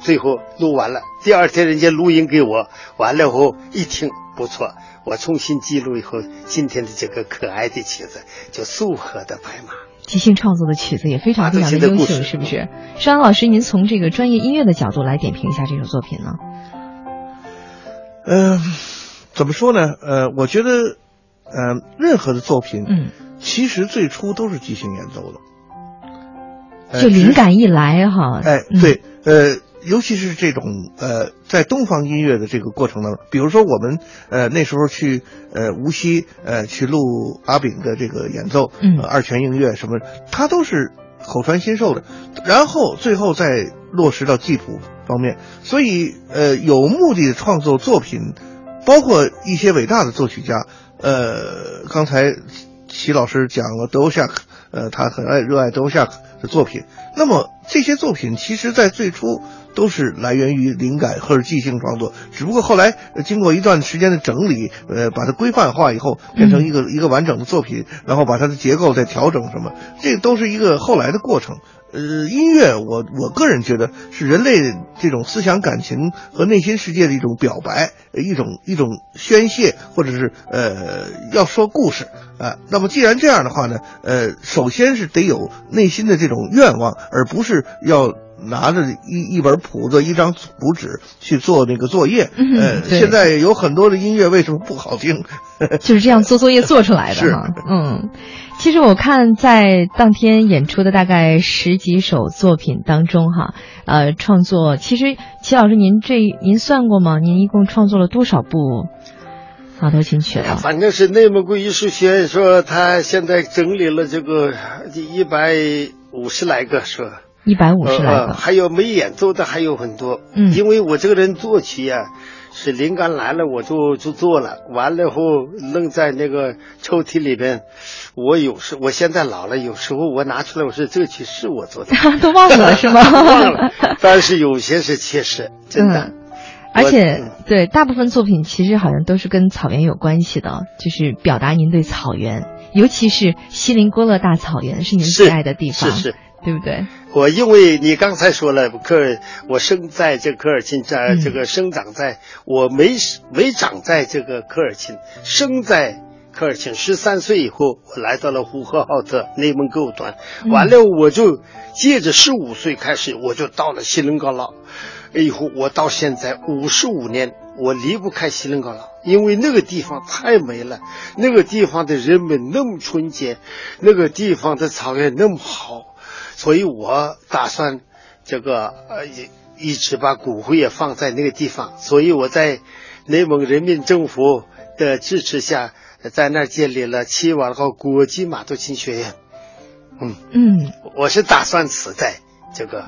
最后录完了，第二天人家录音给我，完了后一听不错，我重新记录以后，今天的这个可爱的曲子叫《苏荷的白马》。即兴创作的曲子也非常非常的优秀，是不是？邵阳老师，您从这个专业音乐的角度来点评一下这首作品呢？嗯，怎么说呢？呃，我觉得，呃，任何的作品，嗯，其实最初都是即兴演奏的，就灵感一来哈，哎，对，呃。尤其是这种呃，在东方音乐的这个过程当中，比如说我们呃那时候去呃无锡呃去录阿炳的这个演奏，嗯，二泉映月什么，他都是口传心授的，然后最后再落实到记谱方面，所以呃有目的的创作作品，包括一些伟大的作曲家，呃，刚才齐老师讲了德沃夏克，呃，他很爱热爱德沃夏克的作品，那么这些作品其实在最初。都是来源于灵感或者即兴创作，只不过后来经过一段时间的整理，呃，把它规范化以后，变成一个一个完整的作品，然后把它的结构再调整什么，这都是一个后来的过程。呃，音乐，我我个人觉得是人类这种思想感情和内心世界的一种表白，一种一种宣泄，或者是呃要说故事啊。那么既然这样的话呢，呃，首先是得有内心的这种愿望，而不是要。拿着一一本谱子、一张谱纸去做那个作业，呃，现在有很多的音乐为什么不好听？[laughs] 就是这样做作业做出来的哈。嗯，其实我看在当天演出的大概十几首作品当中哈，呃，创作其实齐老师您这您算过吗？您一共创作了多少部马头琴曲了？反正是内蒙古艺术学院说他现在整理了这个一百五十来个是吧？一百五十来个，还有没演奏的还有很多。嗯，因为我这个人作曲呀，是灵感来了我就就做了，完了后扔在那个抽屉里边。我有时我现在老了，有时候我拿出来，我说这曲是我做的，[laughs] 都忘了是吗？[laughs] 忘了。但是有些是确实真的，而且对大部分作品其实好像都是跟草原有关系的，就是表达您对草原，尤其是锡林郭勒大草原是您最爱的地方。是是。对不对？我因为你刚才说了，科尔，我生在这科尔沁，在这个生长在，我没没长在这个科尔沁，生在科尔沁。十三岁以后，我来到了呼和浩特内蒙古端，完了我就接着十五岁开始，我就到了锡林郭勒，以后我到现在五十五年，我离不开锡林郭勒，因为那个地方太美了，那个地方的人们那么纯洁，那个地方的草原那么好。所以我打算，这个呃一一直把骨灰也放在那个地方。所以我在内蒙人民政府的支持下，在那儿建立了七瓦高国际马头琴学院。嗯嗯，我是打算死在这个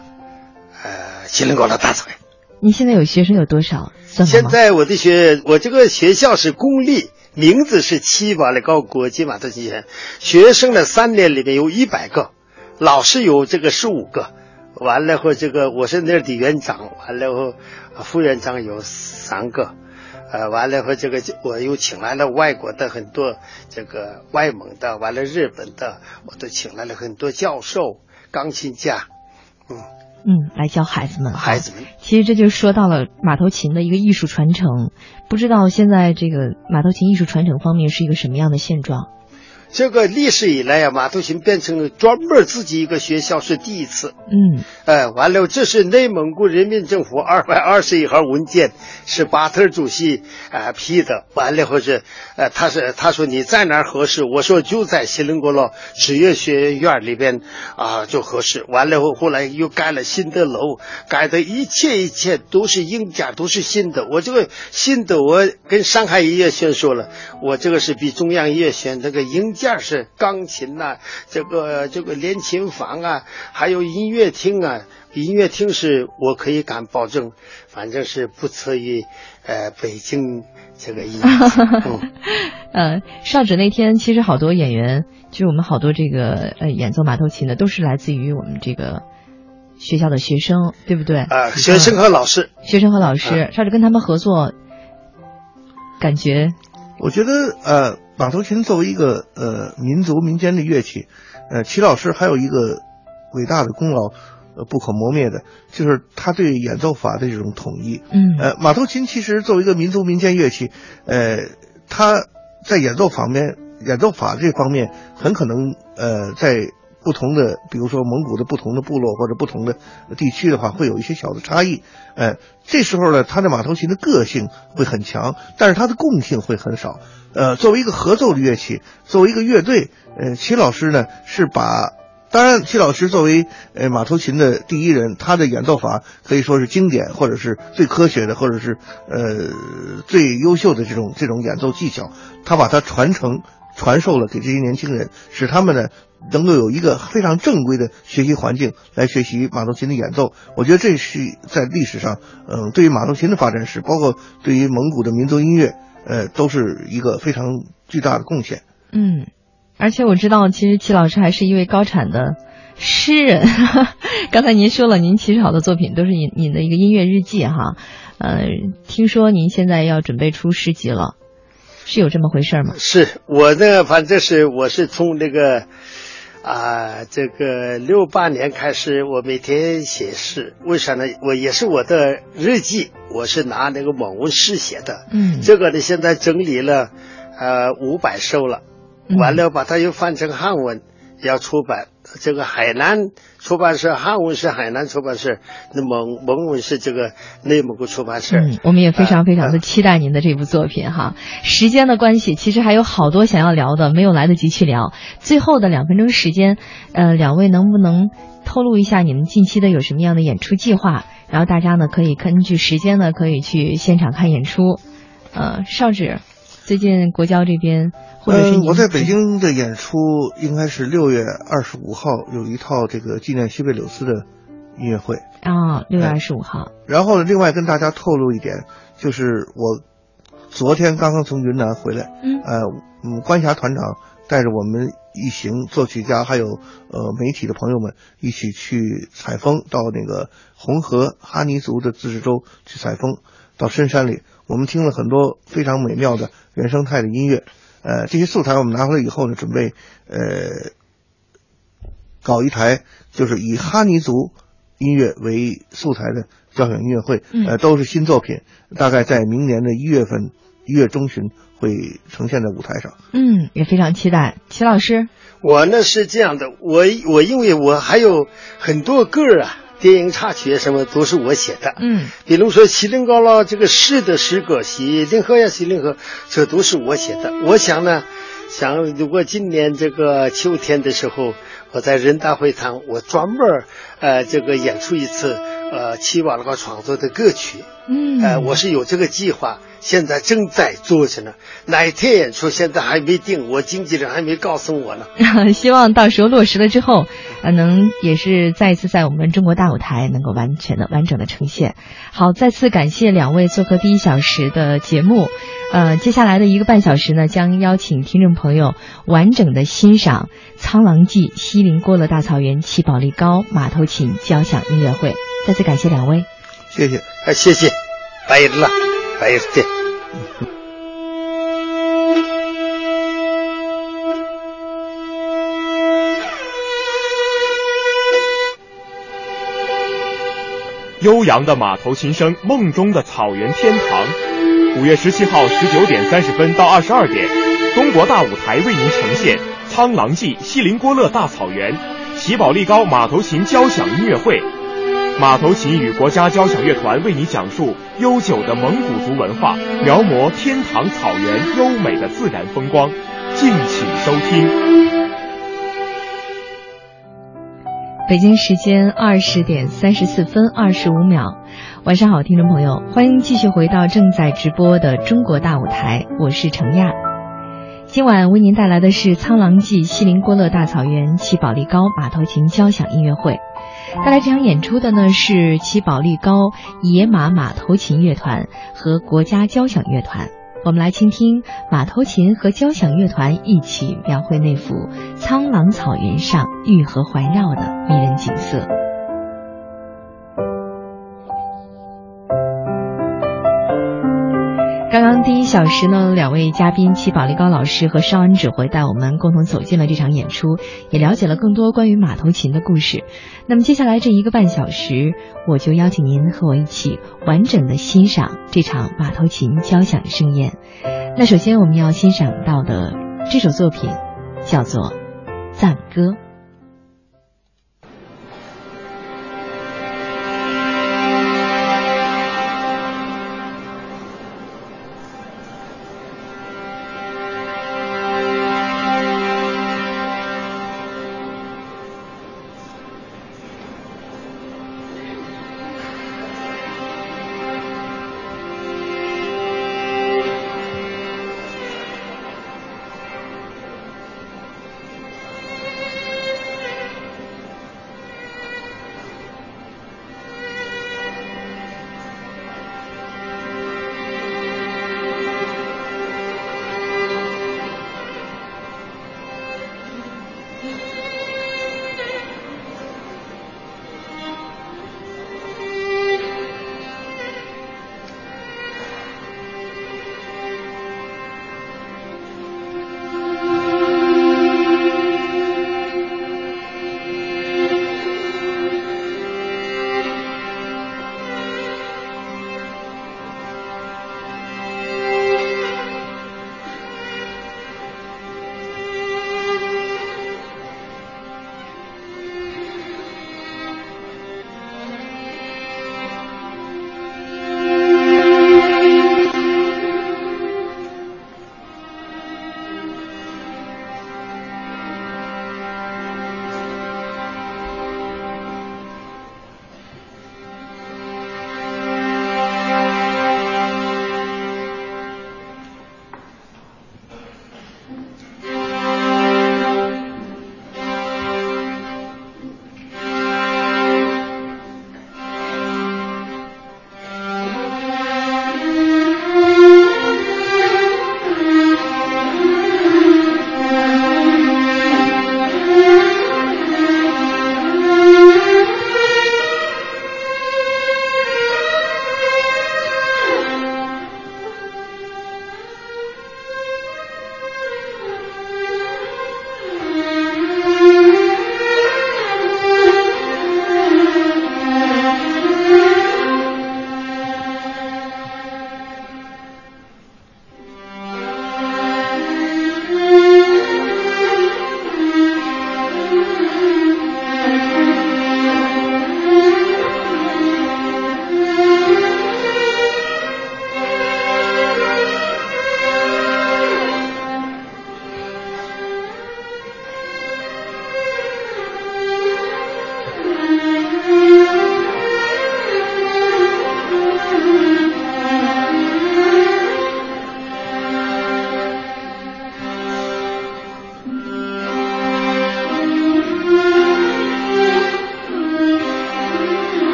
呃锡林郭勒大草原。你现在有学生有多少？现在我的学我这个学校是公立，名字是七瓦高国际马头琴学院，学生的三年里面有一百个。老师有这个十五个，完了后这个我是那儿的园长，完了后副园长有三个，呃，完了后这个我又请来了外国的很多这个外蒙的，完了日本的，我都请来了很多教授、钢琴家，嗯嗯，来教孩子们。孩子们，其实这就说到了马头琴的一个艺术传承。不知道现在这个马头琴艺术传承方面是一个什么样的现状？这个历史以来啊，马头琴变成了专门自己一个学校是第一次。嗯，哎，完了，这是内蒙古人民政府二百二十一号文件，是巴特主席啊、呃、批的。完了后是，呃，他是他说你在哪儿合适？我说就在锡林郭勒职业学院里边啊就合适。完了后后来又盖了新的楼，盖的一切一切都是硬件，都是新的。我这个新的，我跟上海音乐学院说了，我这个是比中央音乐学院那个硬件是钢琴呐、这个这个练琴房啊，还有音乐厅啊，音乐厅是我可以敢保证，反正是不次于呃北京这个音乐厅。[laughs] 嗯呃，上指那天其实好多演员，就是我们好多这个呃演奏马头琴的，都是来自于我们这个学校的学生，对不对？啊、学生和老师，学生和老师，上指跟他们合作，感觉我觉得呃，马头琴作为一个呃民族民间的乐器，呃，齐老师还有一个伟大的功劳，呃，不可磨灭的，就是他对演奏法的这种统一。嗯呃，马头琴其实作为一个民族民间乐器，呃，它在演奏方面、演奏法这方面，很可能呃在不同的，比如说蒙古的不同的部落或者不同的地区的话，会有一些小的差异。呃，这时候呢，它的马头琴的个性会很强，但是它的共性会很少。呃，作为一个合奏的乐器，作为一个乐队，呃，齐老师呢是把。当然，齐老师作为呃马头琴的第一人，他的演奏法可以说是经典，或者是最科学的，或者是呃最优秀的这种这种演奏技巧，他把它传承传授了给这些年轻人，使他们呢能够有一个非常正规的学习环境来学习马头琴的演奏。我觉得这是在历史上，嗯、对于马头琴的发展史，包括对于蒙古的民族音乐，呃，都是一个非常巨大的贡献。嗯，而且我知道，其实齐老师还是一位高产的诗人。[laughs] 刚才您说了，您其实好多作品都是您您的一个音乐日记哈。呃，听说您现在要准备出诗集了，是有这么回事吗？是我呢，反正是我是从那个啊、这个六八年开始，我每天写诗，为啥呢？我也是我的日记，我是拿那个蒙文诗写的。嗯这个呢，现在整理了，呃，五百首了，嗯完了把它又翻成汉文，要出版。这个海南出版社，汉文是海南出版社，那蒙蒙文是这个内蒙古出版社。嗯，我们也非常非常的啊期待您的这部作品哈。时间的关系，其实还有好多想要聊的，没有来得及去聊。最后的两分钟时间，呃，两位能不能透露一下你们近期的有什么样的演出计划？然后大家呢可以根据时间呢可以去现场看演出。呃，邵指，最近国交这边或者是呃，我在北京的演出应该是六月二十五号有一套这个纪念西贝柳斯的音乐会。啊，六月哎二十五号。然后呢，另外跟大家透露一点，就是我昨天刚刚从云南回来，嗯呃，嗯，关霞团长带着我们一行作曲家还有呃媒体的朋友们一起去采风，到那个红河哈尼族的自治州去采风，到深山里，我们听了很多非常美妙的原生态的音乐，呃，这些素材我们拿回来以后呢，准备呃搞一台就是以哈尼族音乐为素材的交响音乐会，嗯呃，都是新作品，大概在明年的一月份一月中旬会呈现在舞台上。嗯，也非常期待。齐老师，我呢是这样的，我我因为我还有很多个儿啊，电影插曲啊什么都是我写的。嗯比如说锡林高拉这个诗的诗歌，锡林河呀锡林河，这都是我写的。我想呢，想如果今年这个秋天的时候，我在人大会堂，我专门儿呃这个演出一次呃齐瓦拉高创作的歌曲。嗯，呃，我是有这个计划，现在正在做着呢。哪天演出现在还没定，我经纪人还没告诉我呢。[laughs] 希望到时候落实了之后，呃，能也是再一次在我们中国大舞台能够完全的、完整的呈现。好，再次感谢两位做客第一小时的节目。呃，接下来的一个半小时呢，将邀请听众朋友完整的欣赏《苍狼记》西林郭勒大草原七宝力高马头琴交响音乐会。再次感谢两位。谢谢。哎，谢谢，拜日了，拜日见。悠扬的马头琴声，梦中的草原天堂。五月十七号十九点三十分到二十二点，中国大舞台为您呈现《苍狼记》锡林郭勒大草原喜宝力高马头琴交响音乐会。马头琴与国家交响乐团为你讲述悠久的蒙古族文化，描摹天堂草原优美的自然风光。敬请收听。北京时间二十点三十四分二十五秒，晚上好，听众朋友，欢迎继续回到正在直播的中国大舞台，我是程亚。今晚为您带来的是《苍狼记》锡林郭勒大草原齐宝力高马头琴交响音乐会。带来这场演出的呢是齐宝力高野马马头琴乐团和国家交响乐团。我们来倾听马头琴和交响乐团一起描绘那幅苍狼草原上玉河环绕的迷人景色。刚刚第一小时呢，两位嘉宾齐宝力高老师和邵恩指挥带我们共同走进了这场演出，也了解了更多关于马头琴的故事。那么接下来这一个半小时，我就邀请您和我一起完整的欣赏这场马头琴交响盛宴。那首先我们要欣赏到的这首作品叫做《赞歌》。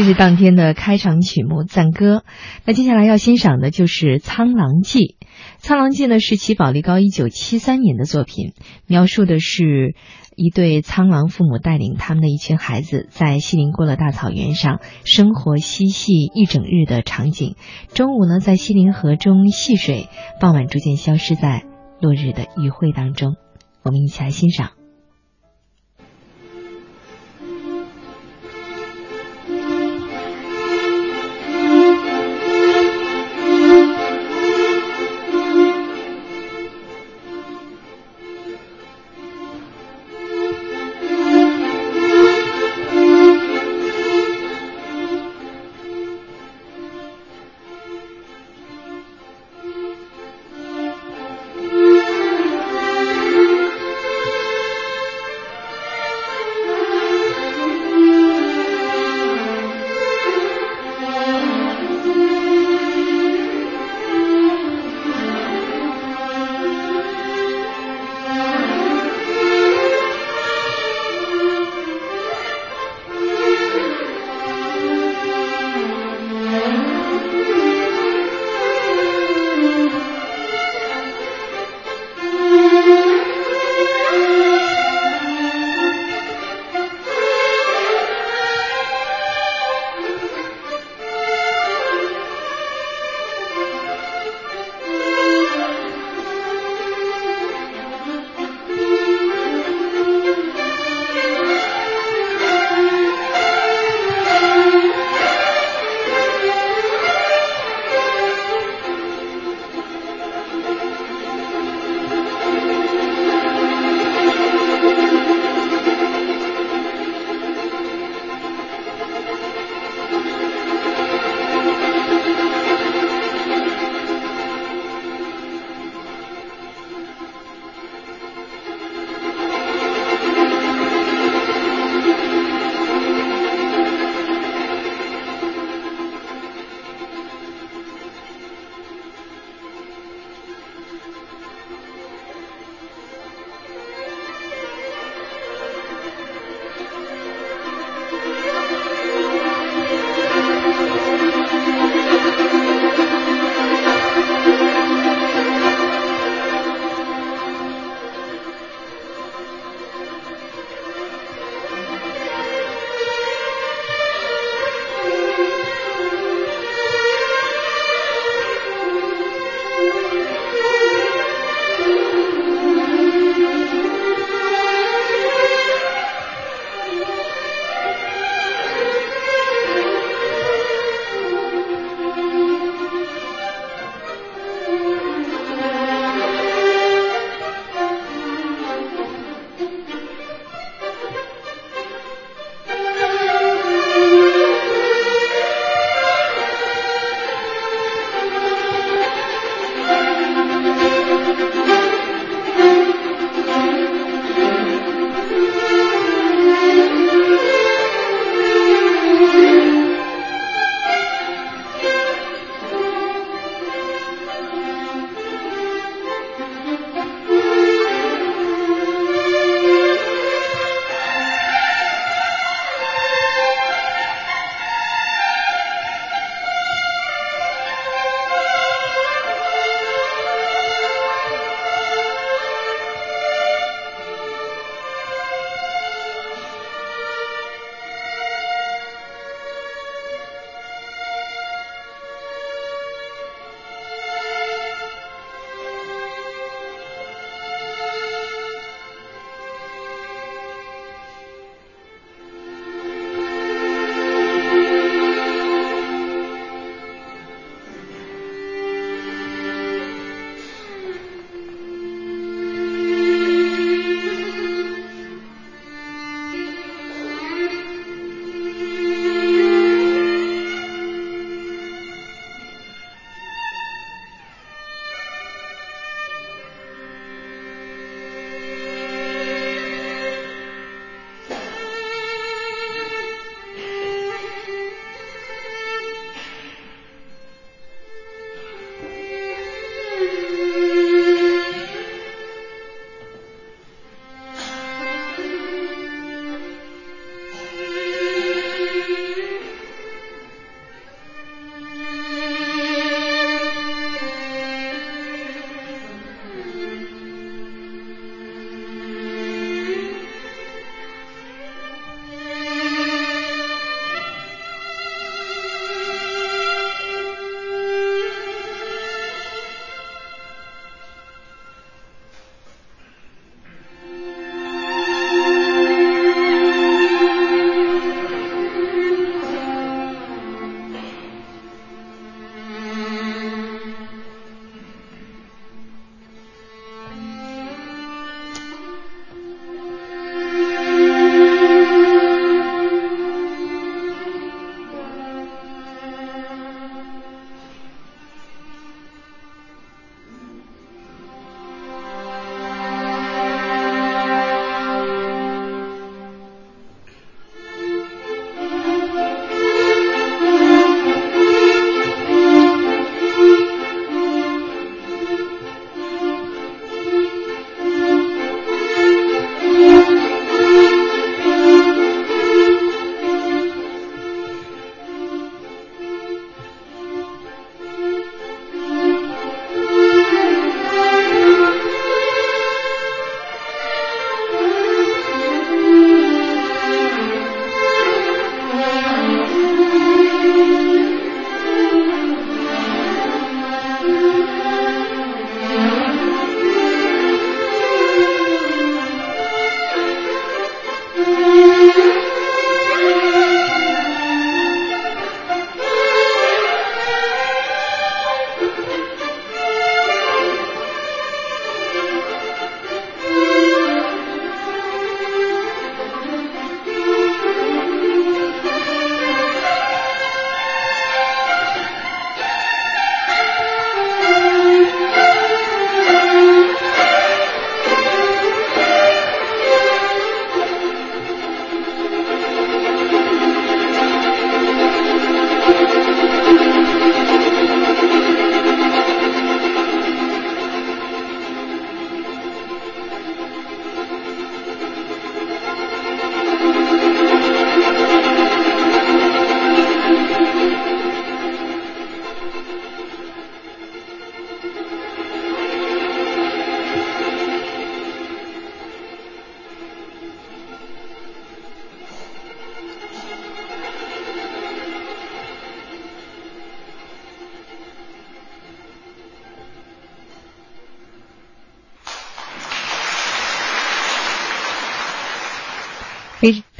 这是当天的开场曲目《赞歌》。那接下来要欣赏的就是《苍狼记》。《苍狼记》呢是齐宝力高一九七三年的作品，描述的是一对苍狼父母带领他们的一群孩子在锡林郭勒大草原上生活嬉戏一整日的场景。中午呢在锡林河中戏水，傍晚逐渐消失在落日的余晖当中。我们一起来欣赏。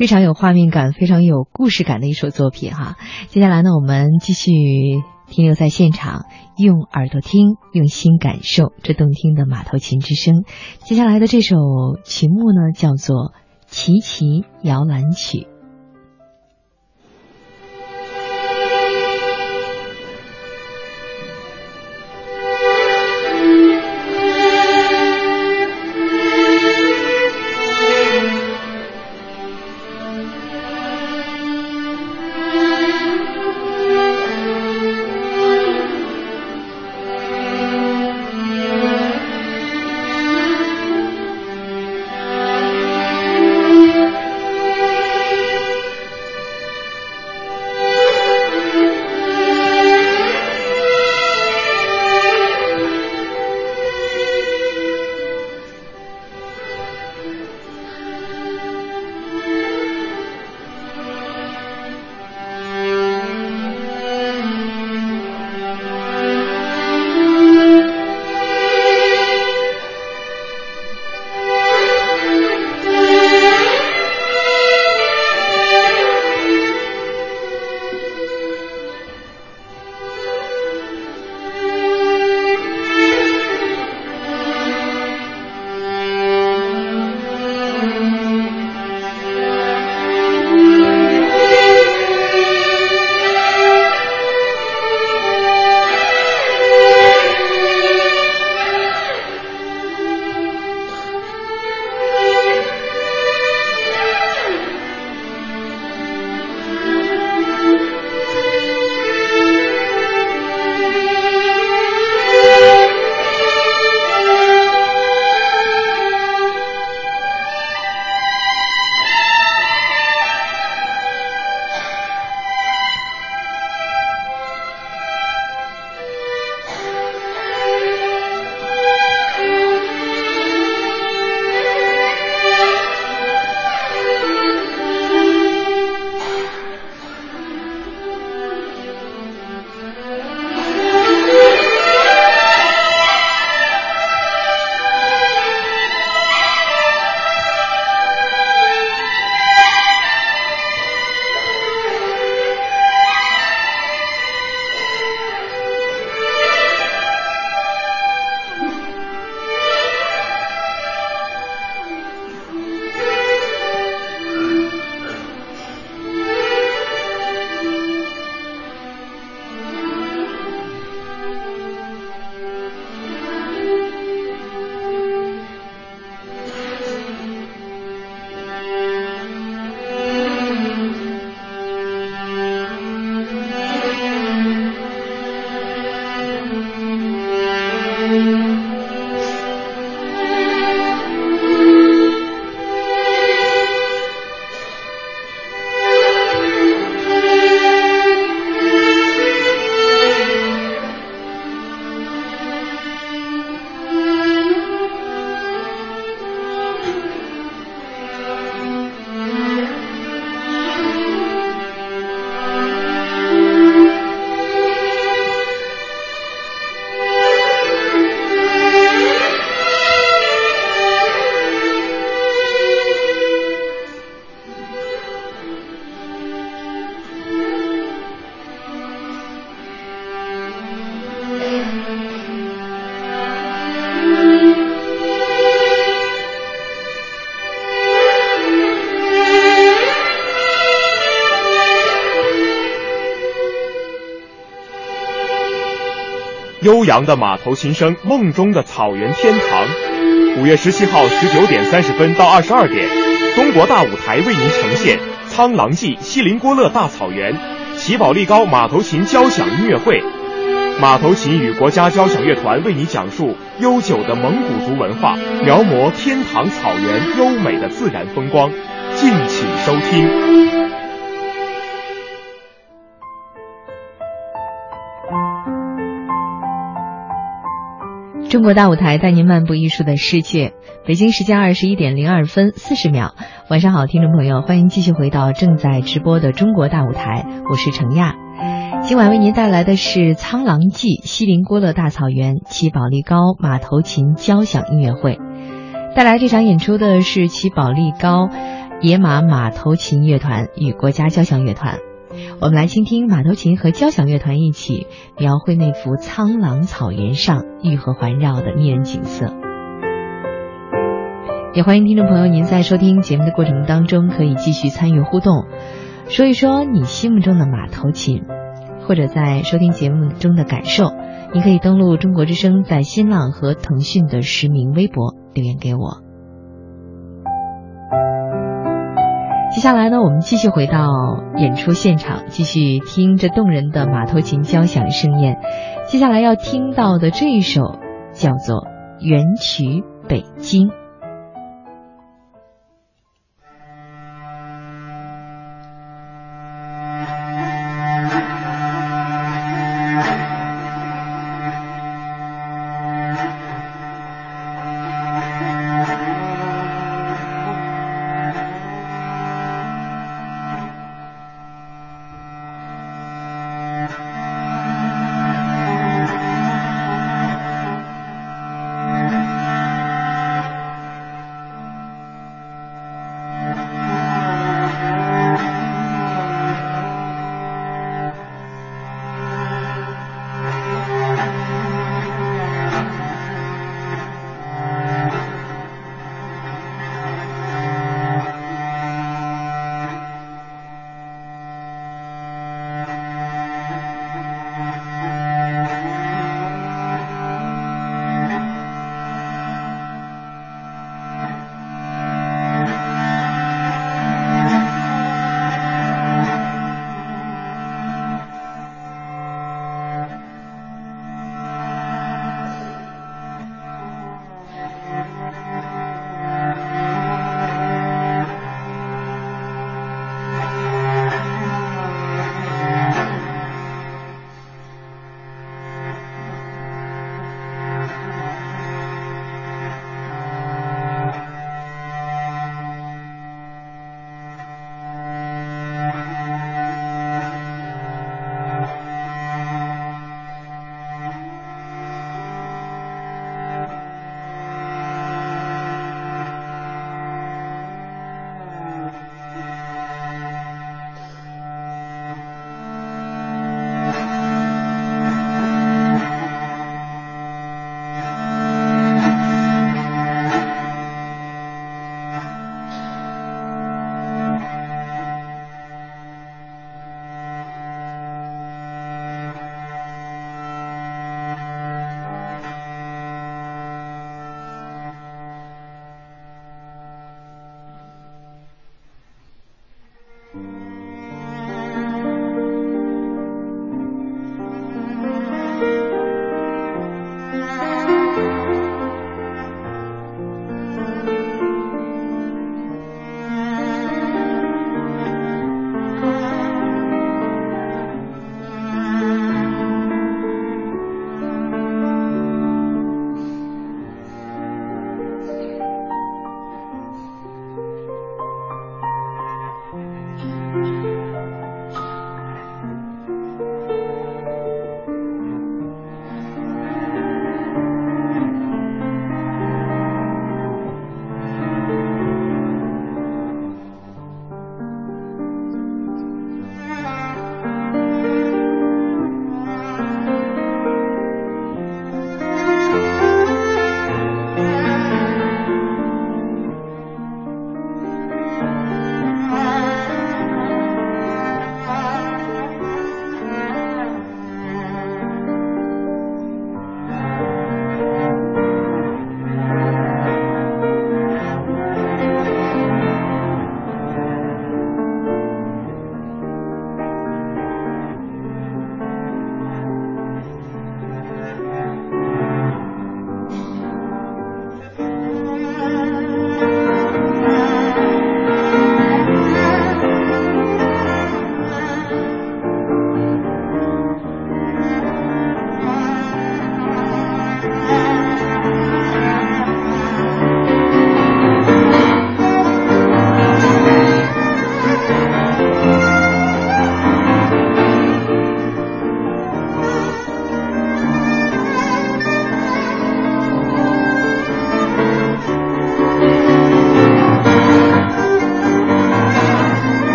非常有画面感、非常有故事感的一首作品哈。接下来呢，我们继续停留在现场，用耳朵听，用心感受这动听的马头琴之声。接下来的这首曲目呢，叫做《齐齐摇篮曲》。悠扬的马头琴声，梦中的草原天堂。五月十七号十九点三十分到二十二点，中国大舞台为您呈现《苍狼记》锡林郭勒大草原齐宝力高马头琴交响音乐会。马头琴与国家交响乐团为你讲述悠久的蒙古族文化，描摹天堂草原优美的自然风光。敬请收听。中国大舞台带您漫步艺术的世界。北京时间二十一点零二分四十秒，晚上好，听众朋友，欢迎继续回到正在直播的中国大舞台，我是程亚。今晚为您带来的是《苍狼记》锡林郭勒大草原齐宝力高马头琴交响音乐会。带来这场演出的是齐宝力高野马马头琴乐团与国家交响乐团。我们来倾听马头琴和交响乐团一起描绘那幅苍狼草原上玉河环绕的迷人景色。也欢迎听众朋友，您在收听节目的过程当中可以继续参与互动，说一说你心目中的马头琴，或者在收听节目中的感受。您可以登录中国之声在新浪和腾讯的实名微博留言给我。接下来呢，我们继续回到演出现场，继续听着动人的马头琴交响盛宴。接下来要听到的这一首叫做《元曲北京》。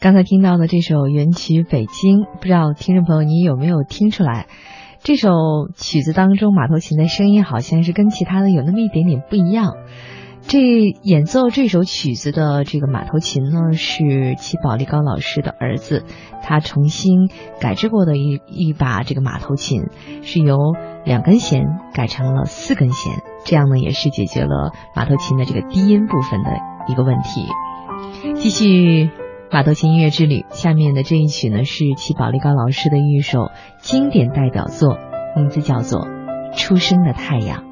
刚才听到的这首原曲《北京》，不知道听众朋友你有没有听出来？这首曲子当中，马头琴的声音好像是跟其他的有那么一点点不一样。这演奏这首曲子的这个马头琴呢，是齐宝力高老师的儿子，他重新改制过的一一把这个马头琴，是由两根弦改成了四根弦，这样呢也是解决了马头琴的这个低音部分的一个问题。继续马头琴音乐之旅，下面的这一曲呢是齐宝力高老师的一首经典代表作，名字叫做《出生的太阳》。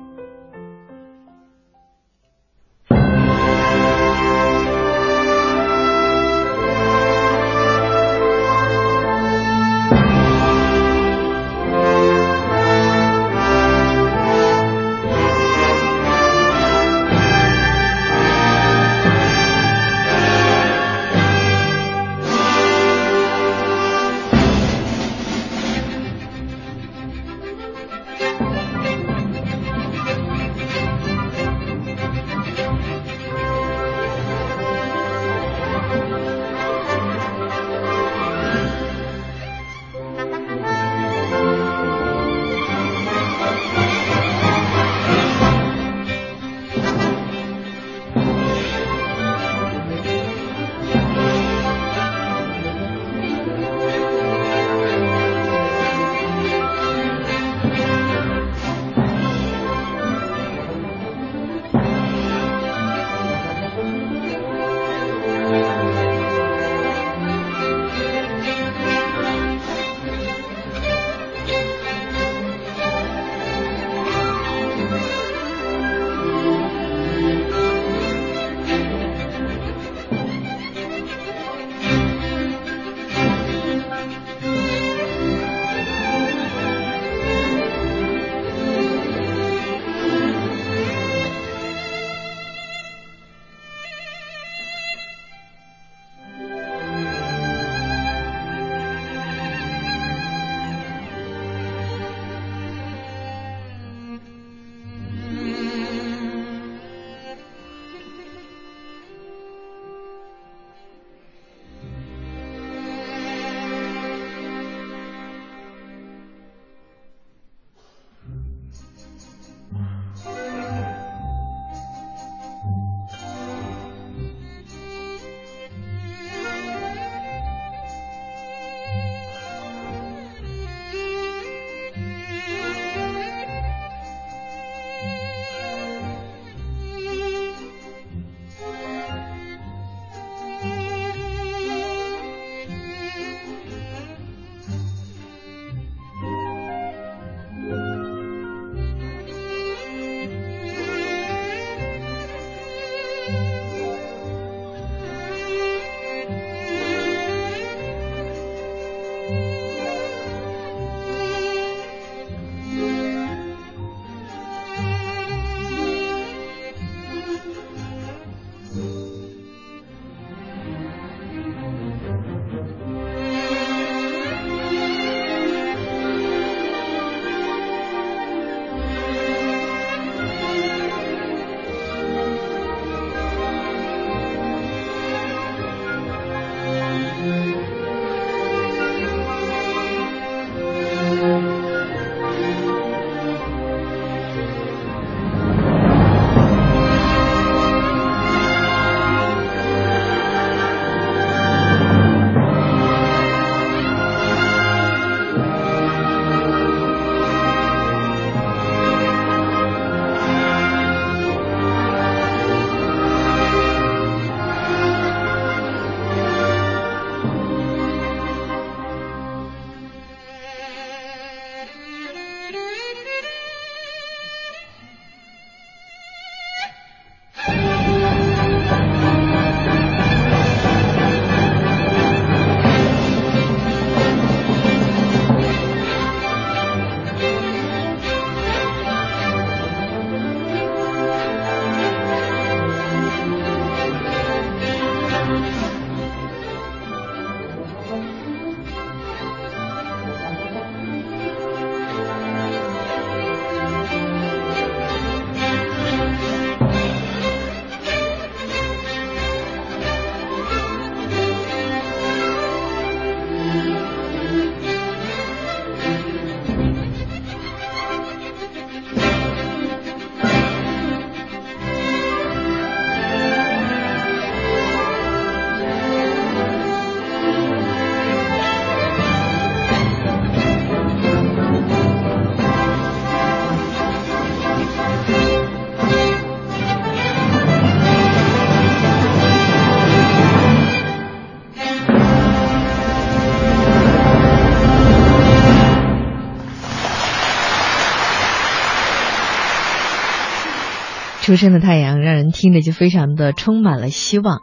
初升的太阳让人听着就非常的充满了希望。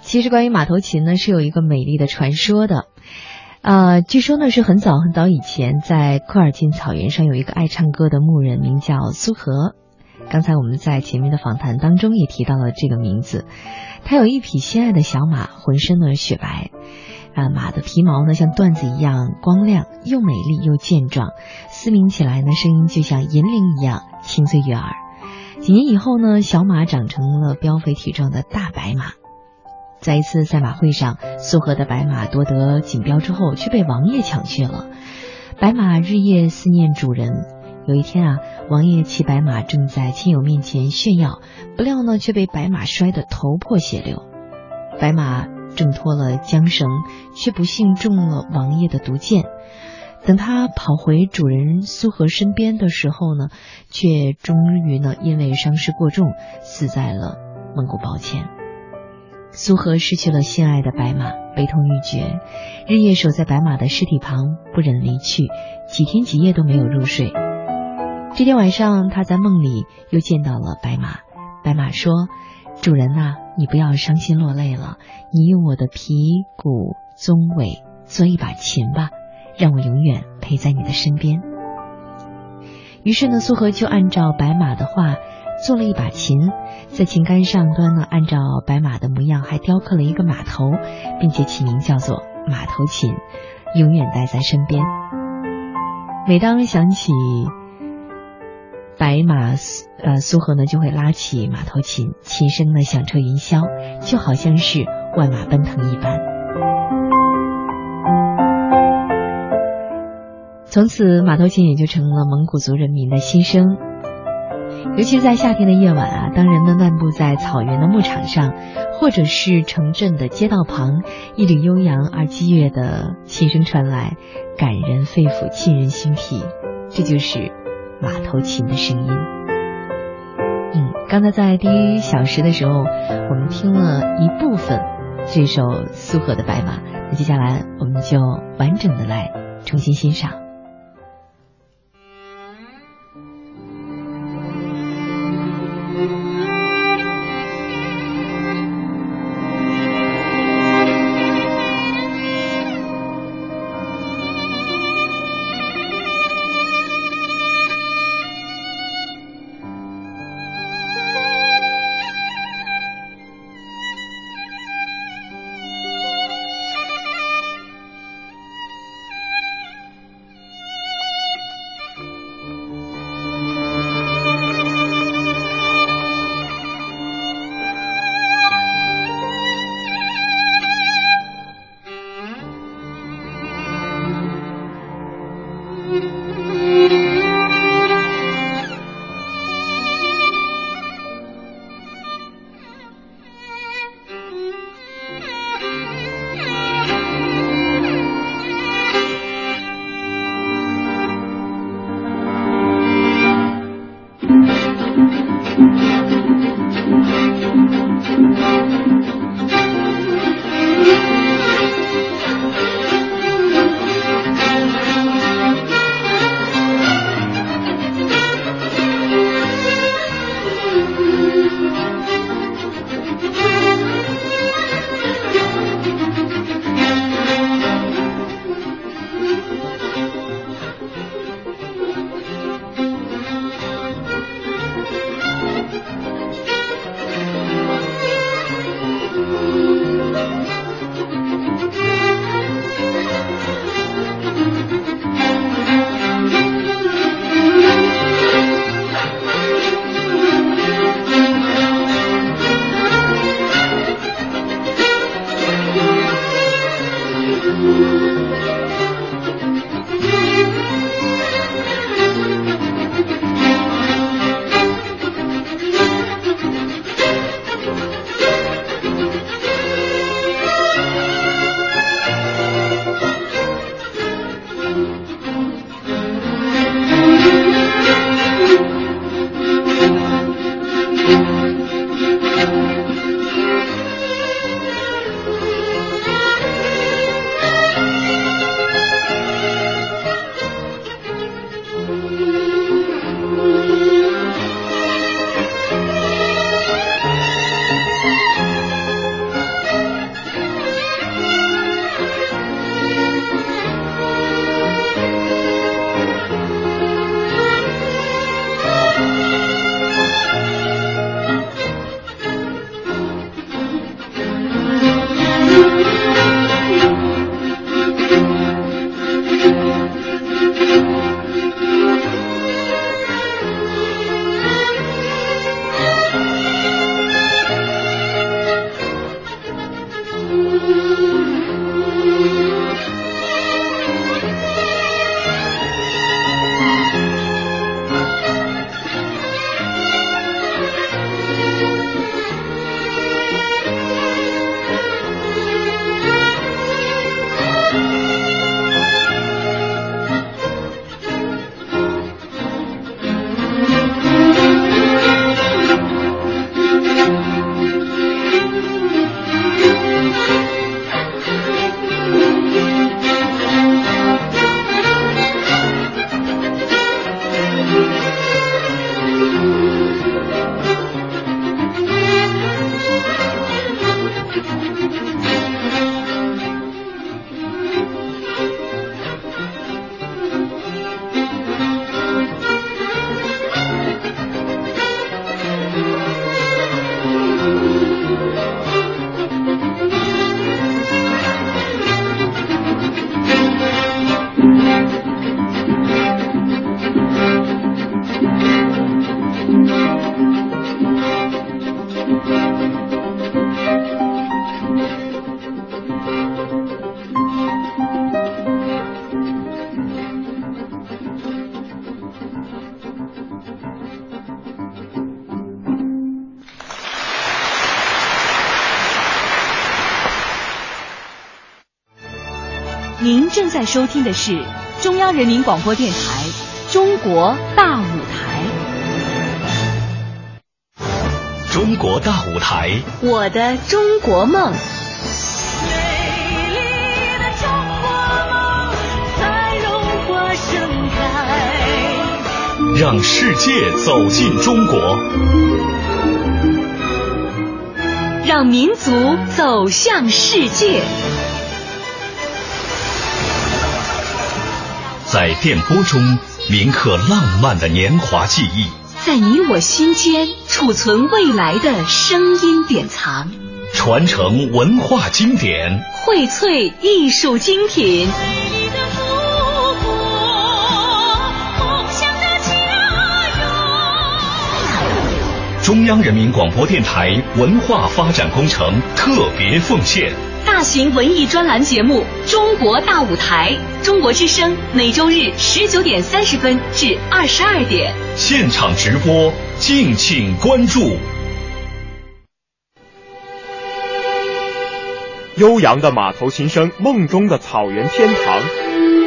其实关于马头琴呢，是有一个美丽的传说的。呃，据说呢是很早很早以前，在科尔沁草原上有一个爱唱歌的牧人，名叫苏和。刚才我们在前面的访谈当中也提到了这个名字。他有一匹心爱的小马，浑身呢雪白，啊，马的皮毛呢像缎子一样光亮，又美丽又健壮，嘶鸣起来呢声音就像银铃一样清脆悦耳。几年以后呢，小马长成了膘肥体壮的大白马。在一次赛马会上，苏荷的白马夺得锦标之后，却被王爷抢去了。白马日夜思念主人。有一天啊，王爷骑白马正在亲友面前炫耀，不料呢，却被白马摔得头破血流。白马挣脱了缰绳，却不幸中了王爷的毒箭。等他跑回主人苏和身边的时候呢，却终于呢，因为伤势过重，死在了蒙古包前。苏和失去了心爱的白马，悲痛欲绝，日夜守在白马的尸体旁，不忍离去，几天几夜都没有入睡。这天晚上，他在梦里又见到了白马。白马说：“主人呐，你不要伤心落泪了，你用我的皮骨鬃尾做一把琴吧，让我永远陪在你的身边。”于是呢，苏和就按照白马的话。做了一把琴，在琴杆上端呢，按照白马的模样，还雕刻了一个马头，并且起名叫做马头琴，永远带在身边。每当想起白马，呃，苏和呢就会拉起马头琴，琴声呢响彻云霄，就好像是万马奔腾一般。从此，马头琴也就成了蒙古族人民的心声。尤其在夏天的夜晚啊，当人们漫步在草原的牧场上，或者是城镇的街道旁，一缕悠扬而激越的琴声传来，感人肺腑，沁人心脾。这就是马头琴的声音。嗯，刚才在第一小时的时候，我们听了一部分这首苏和的白马，那接下来我们就完整的来重新欣赏。在收听的是中央人民广播电台《中国大舞台》。中国大舞台，我的中国梦。让世界走进中国，让民族走向世界。在电波中铭刻浪漫的年华记忆，在你我心间储存未来的声音典藏，传承文化经典，荟萃艺术精品。中央人民广播电台文化发展工程特别奉献大型文艺专栏节目《中国大舞台》，中国之声每周日十九点三十分至二十二点现场直播，敬请关注。悠扬的马头琴声，梦中的草原天堂。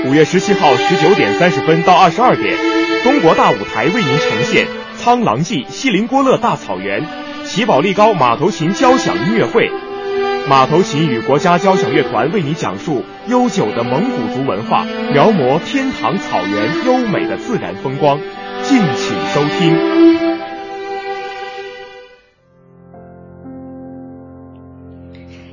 五月十七号十九点三十分到二十二点，中国大舞台为您呈现。苍狼记锡林郭勒大草原，齐宝力高马头琴交响音乐会，马头琴与国家交响乐团为你讲述悠久的蒙古族文化，描摹天堂草原优美的自然风光，敬请收听。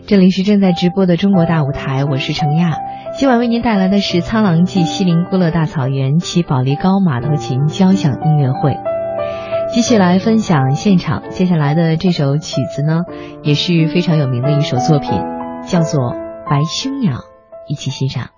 这里是正在直播的中国大舞台，我是程亚，今晚为您带来的是苍狼记锡林郭勒大草原齐宝力高马头琴交响音乐会。继续来分享现场，接下来的这首曲子呢，也是非常有名的一首作品，叫做《白胸鸟》，一起欣赏。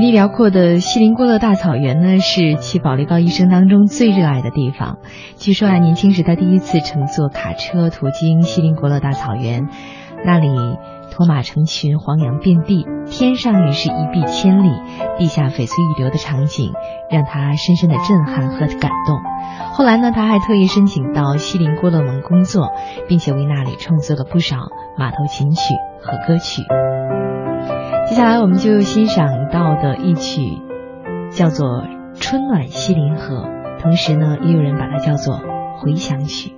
地辽阔的锡林郭勒大草原呢，是齐宝力高一生当中最热爱的地方。据说啊，年轻时他第一次乘坐卡车途经锡林郭勒大草原，那里驼马成群，黄羊遍地，天上也是一碧千里，地下翡翠欲流的场景，让他深深的震撼和感动。后来呢，他还特意申请到锡林郭勒盟工作，并且为那里创作了不少马头琴曲和歌曲。接下来我们就欣赏到的一曲叫做《春暖西林河》，同时呢，也有人把它叫做《回响曲》。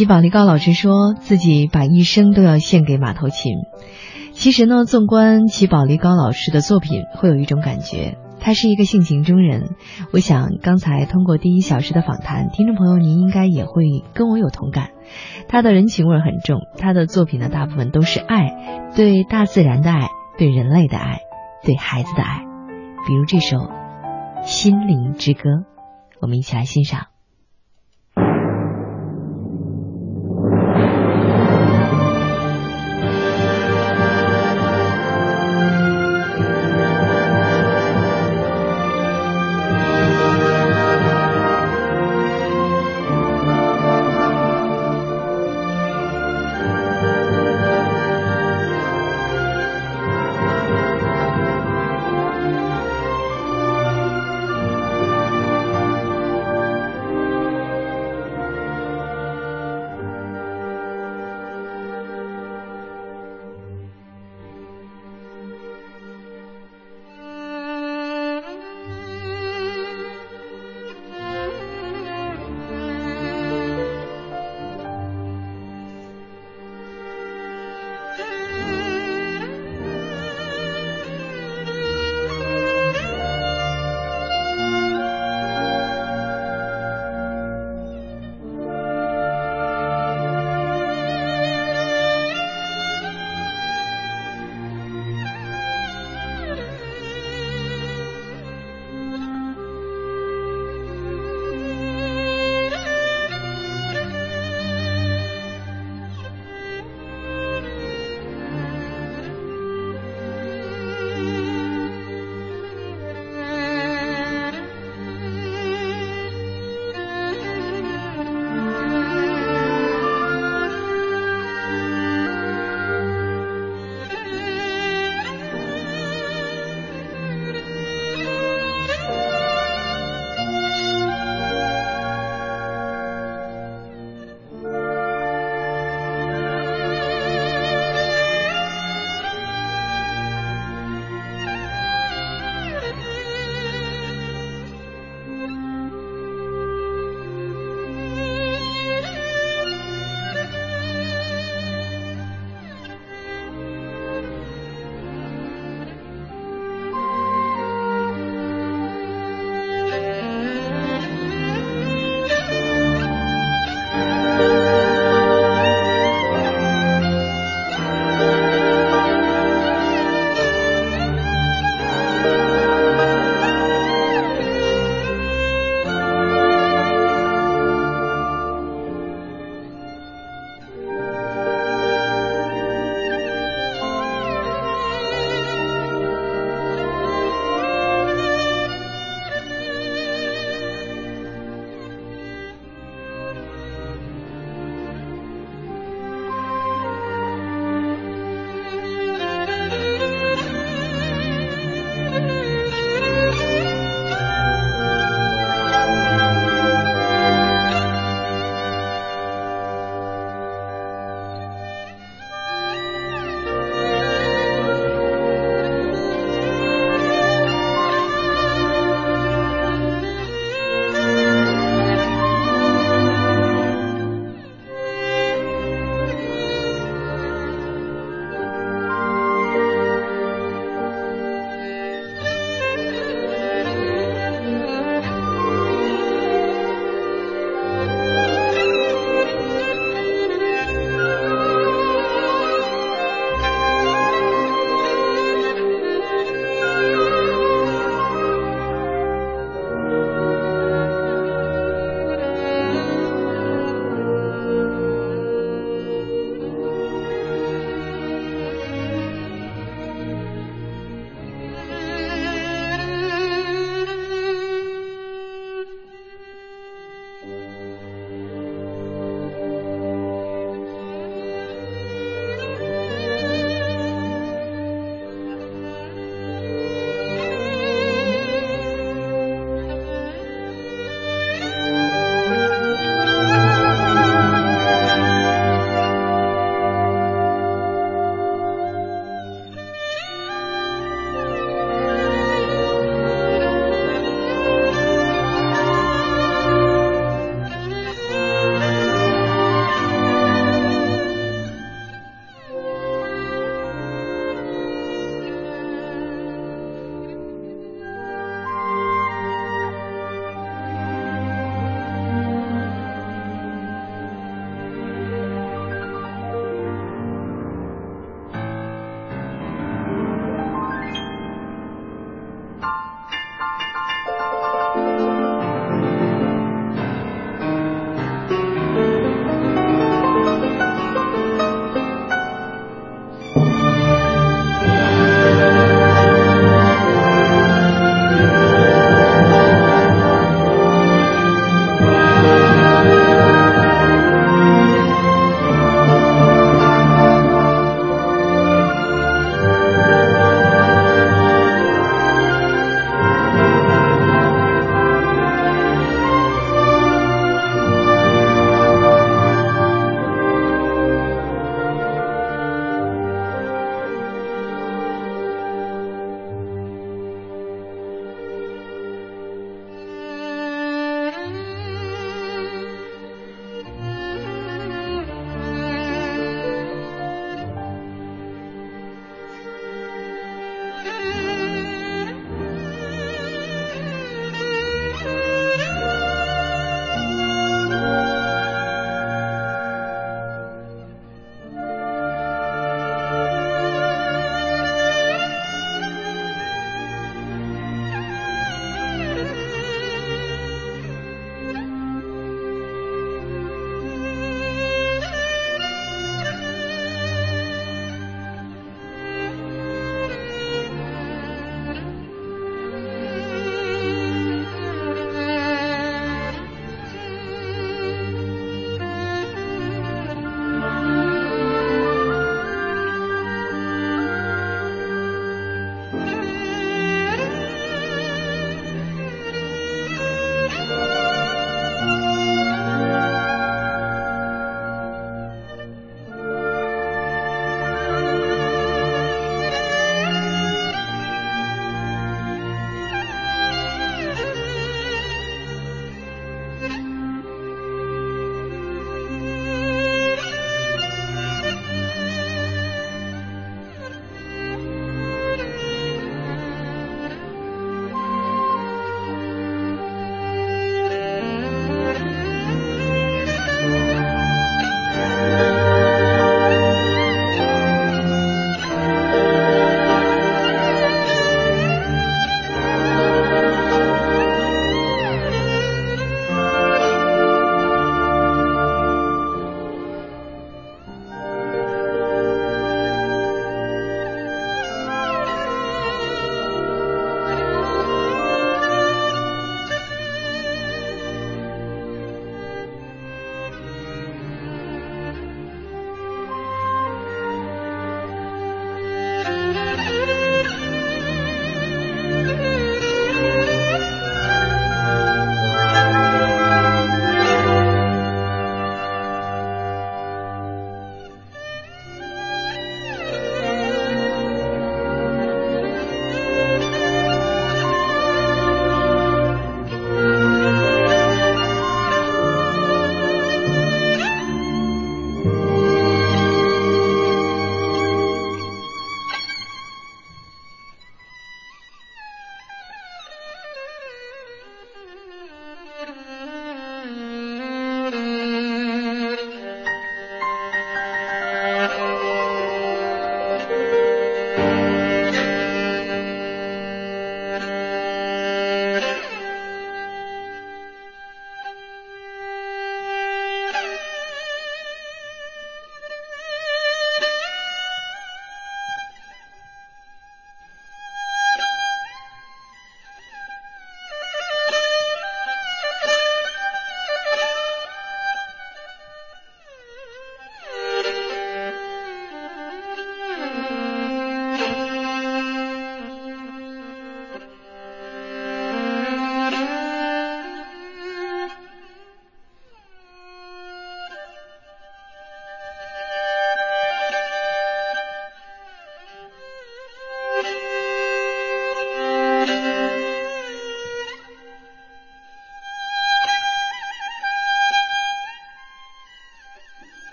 齐宝力高老师说自己把一生都要献给马头琴。其实呢，纵观齐宝力高老师的作品，会有一种感觉，他是一个性情中人。我想刚才通过第一小时的访谈，听众朋友您应该也会跟我有同感。他的人情味很重，他的作品呢大部分都是爱，对大自然的爱，对人类的爱，对孩子的爱。比如这首《心灵之歌》，我们一起来欣赏。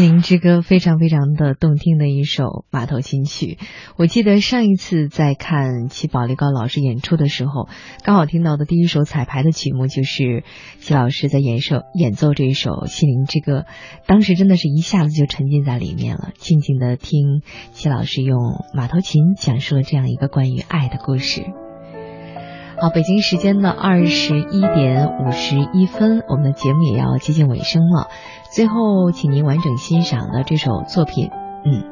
心灵之歌》非常非常的动听的一首马头琴曲。我记得上一次在看齐宝力高老师演出的时候，刚好听到的第一首彩排的曲目就是齐老师在演奏演奏这一首《心灵之歌》，当时真的是一下子就沉浸在里面了，静静的听齐老师用马头琴讲述了这样一个关于爱的故事。好，北京时间的二十一点五十一分，我们的节目也要接近尾声了。最后，请您完整欣赏的这首作品，嗯，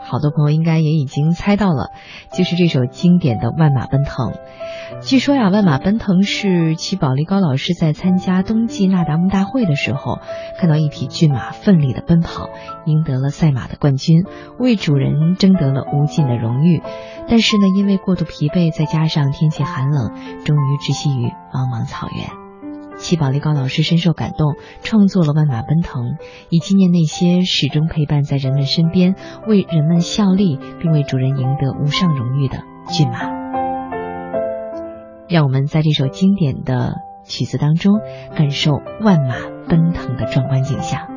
好多朋友应该也已经猜到了，就是这首经典的《万马奔腾》。据说呀，《万马奔腾》是齐宝力高老师在参加冬季那达慕大会的时候，看到一匹骏马奋力的奔跑，赢得了赛马的冠军，为主人争得了无尽的荣誉。但是呢，因为过度疲惫，再加上天气寒冷，终于窒息于茫茫草原。齐宝力高老师深受感动，创作了《万马奔腾》，以纪念那些始终陪伴在人们身边、为人们效力，并为主人赢得无上荣誉的骏马。让我们在这首经典的曲子当中，感受万马奔腾的壮观景象。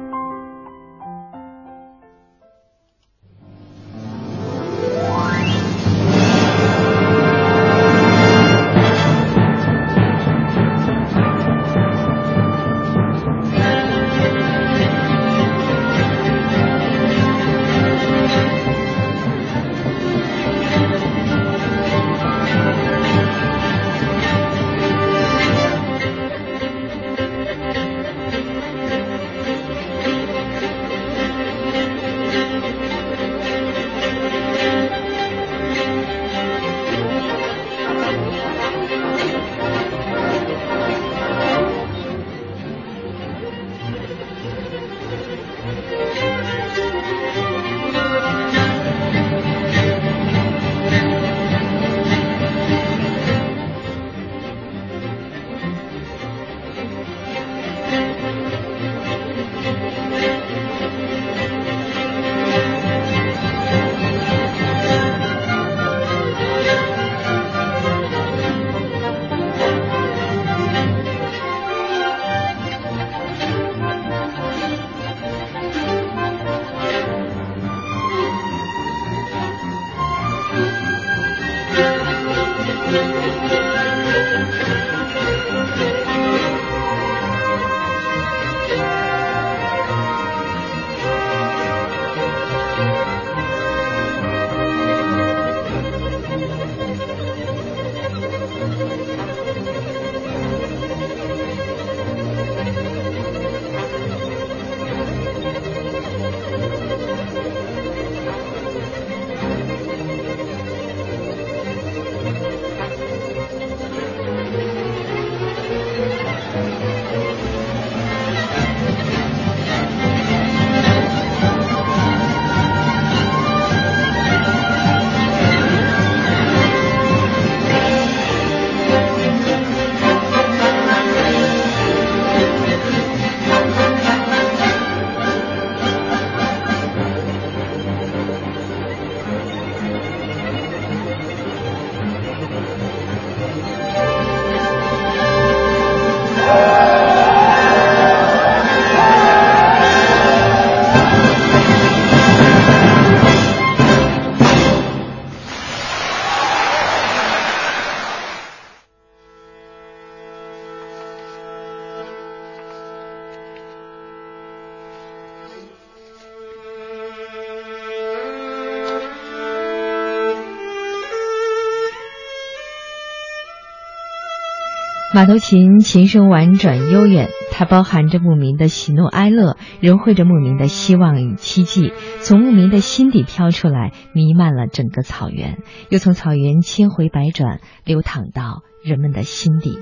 马头琴琴声婉转悠远，它包含着牧民的喜怒哀乐，融汇着牧民的希望与期冀，从牧民的心底飘出来，弥漫了整个草原，又从草原千回百转，流淌到人们的心底。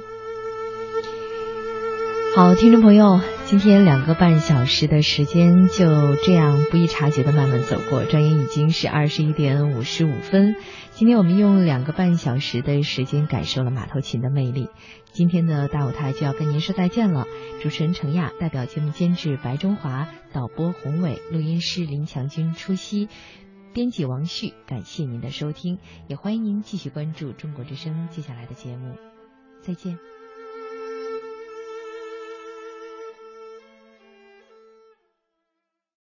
好，听众朋友，今天两个半小时的时间就这样不易察觉的慢慢走过，转眼已经是二十一点五十五分。今天我们用两个半小时的时间感受了马头琴的魅力。今天的大舞台就要跟您说再见了。主持人程亚，代表节目监制白中华，导播宏伟，录音师林强军出席，编辑王旭。感谢您的收听，也欢迎您继续关注中国之声接下来的节目。再见。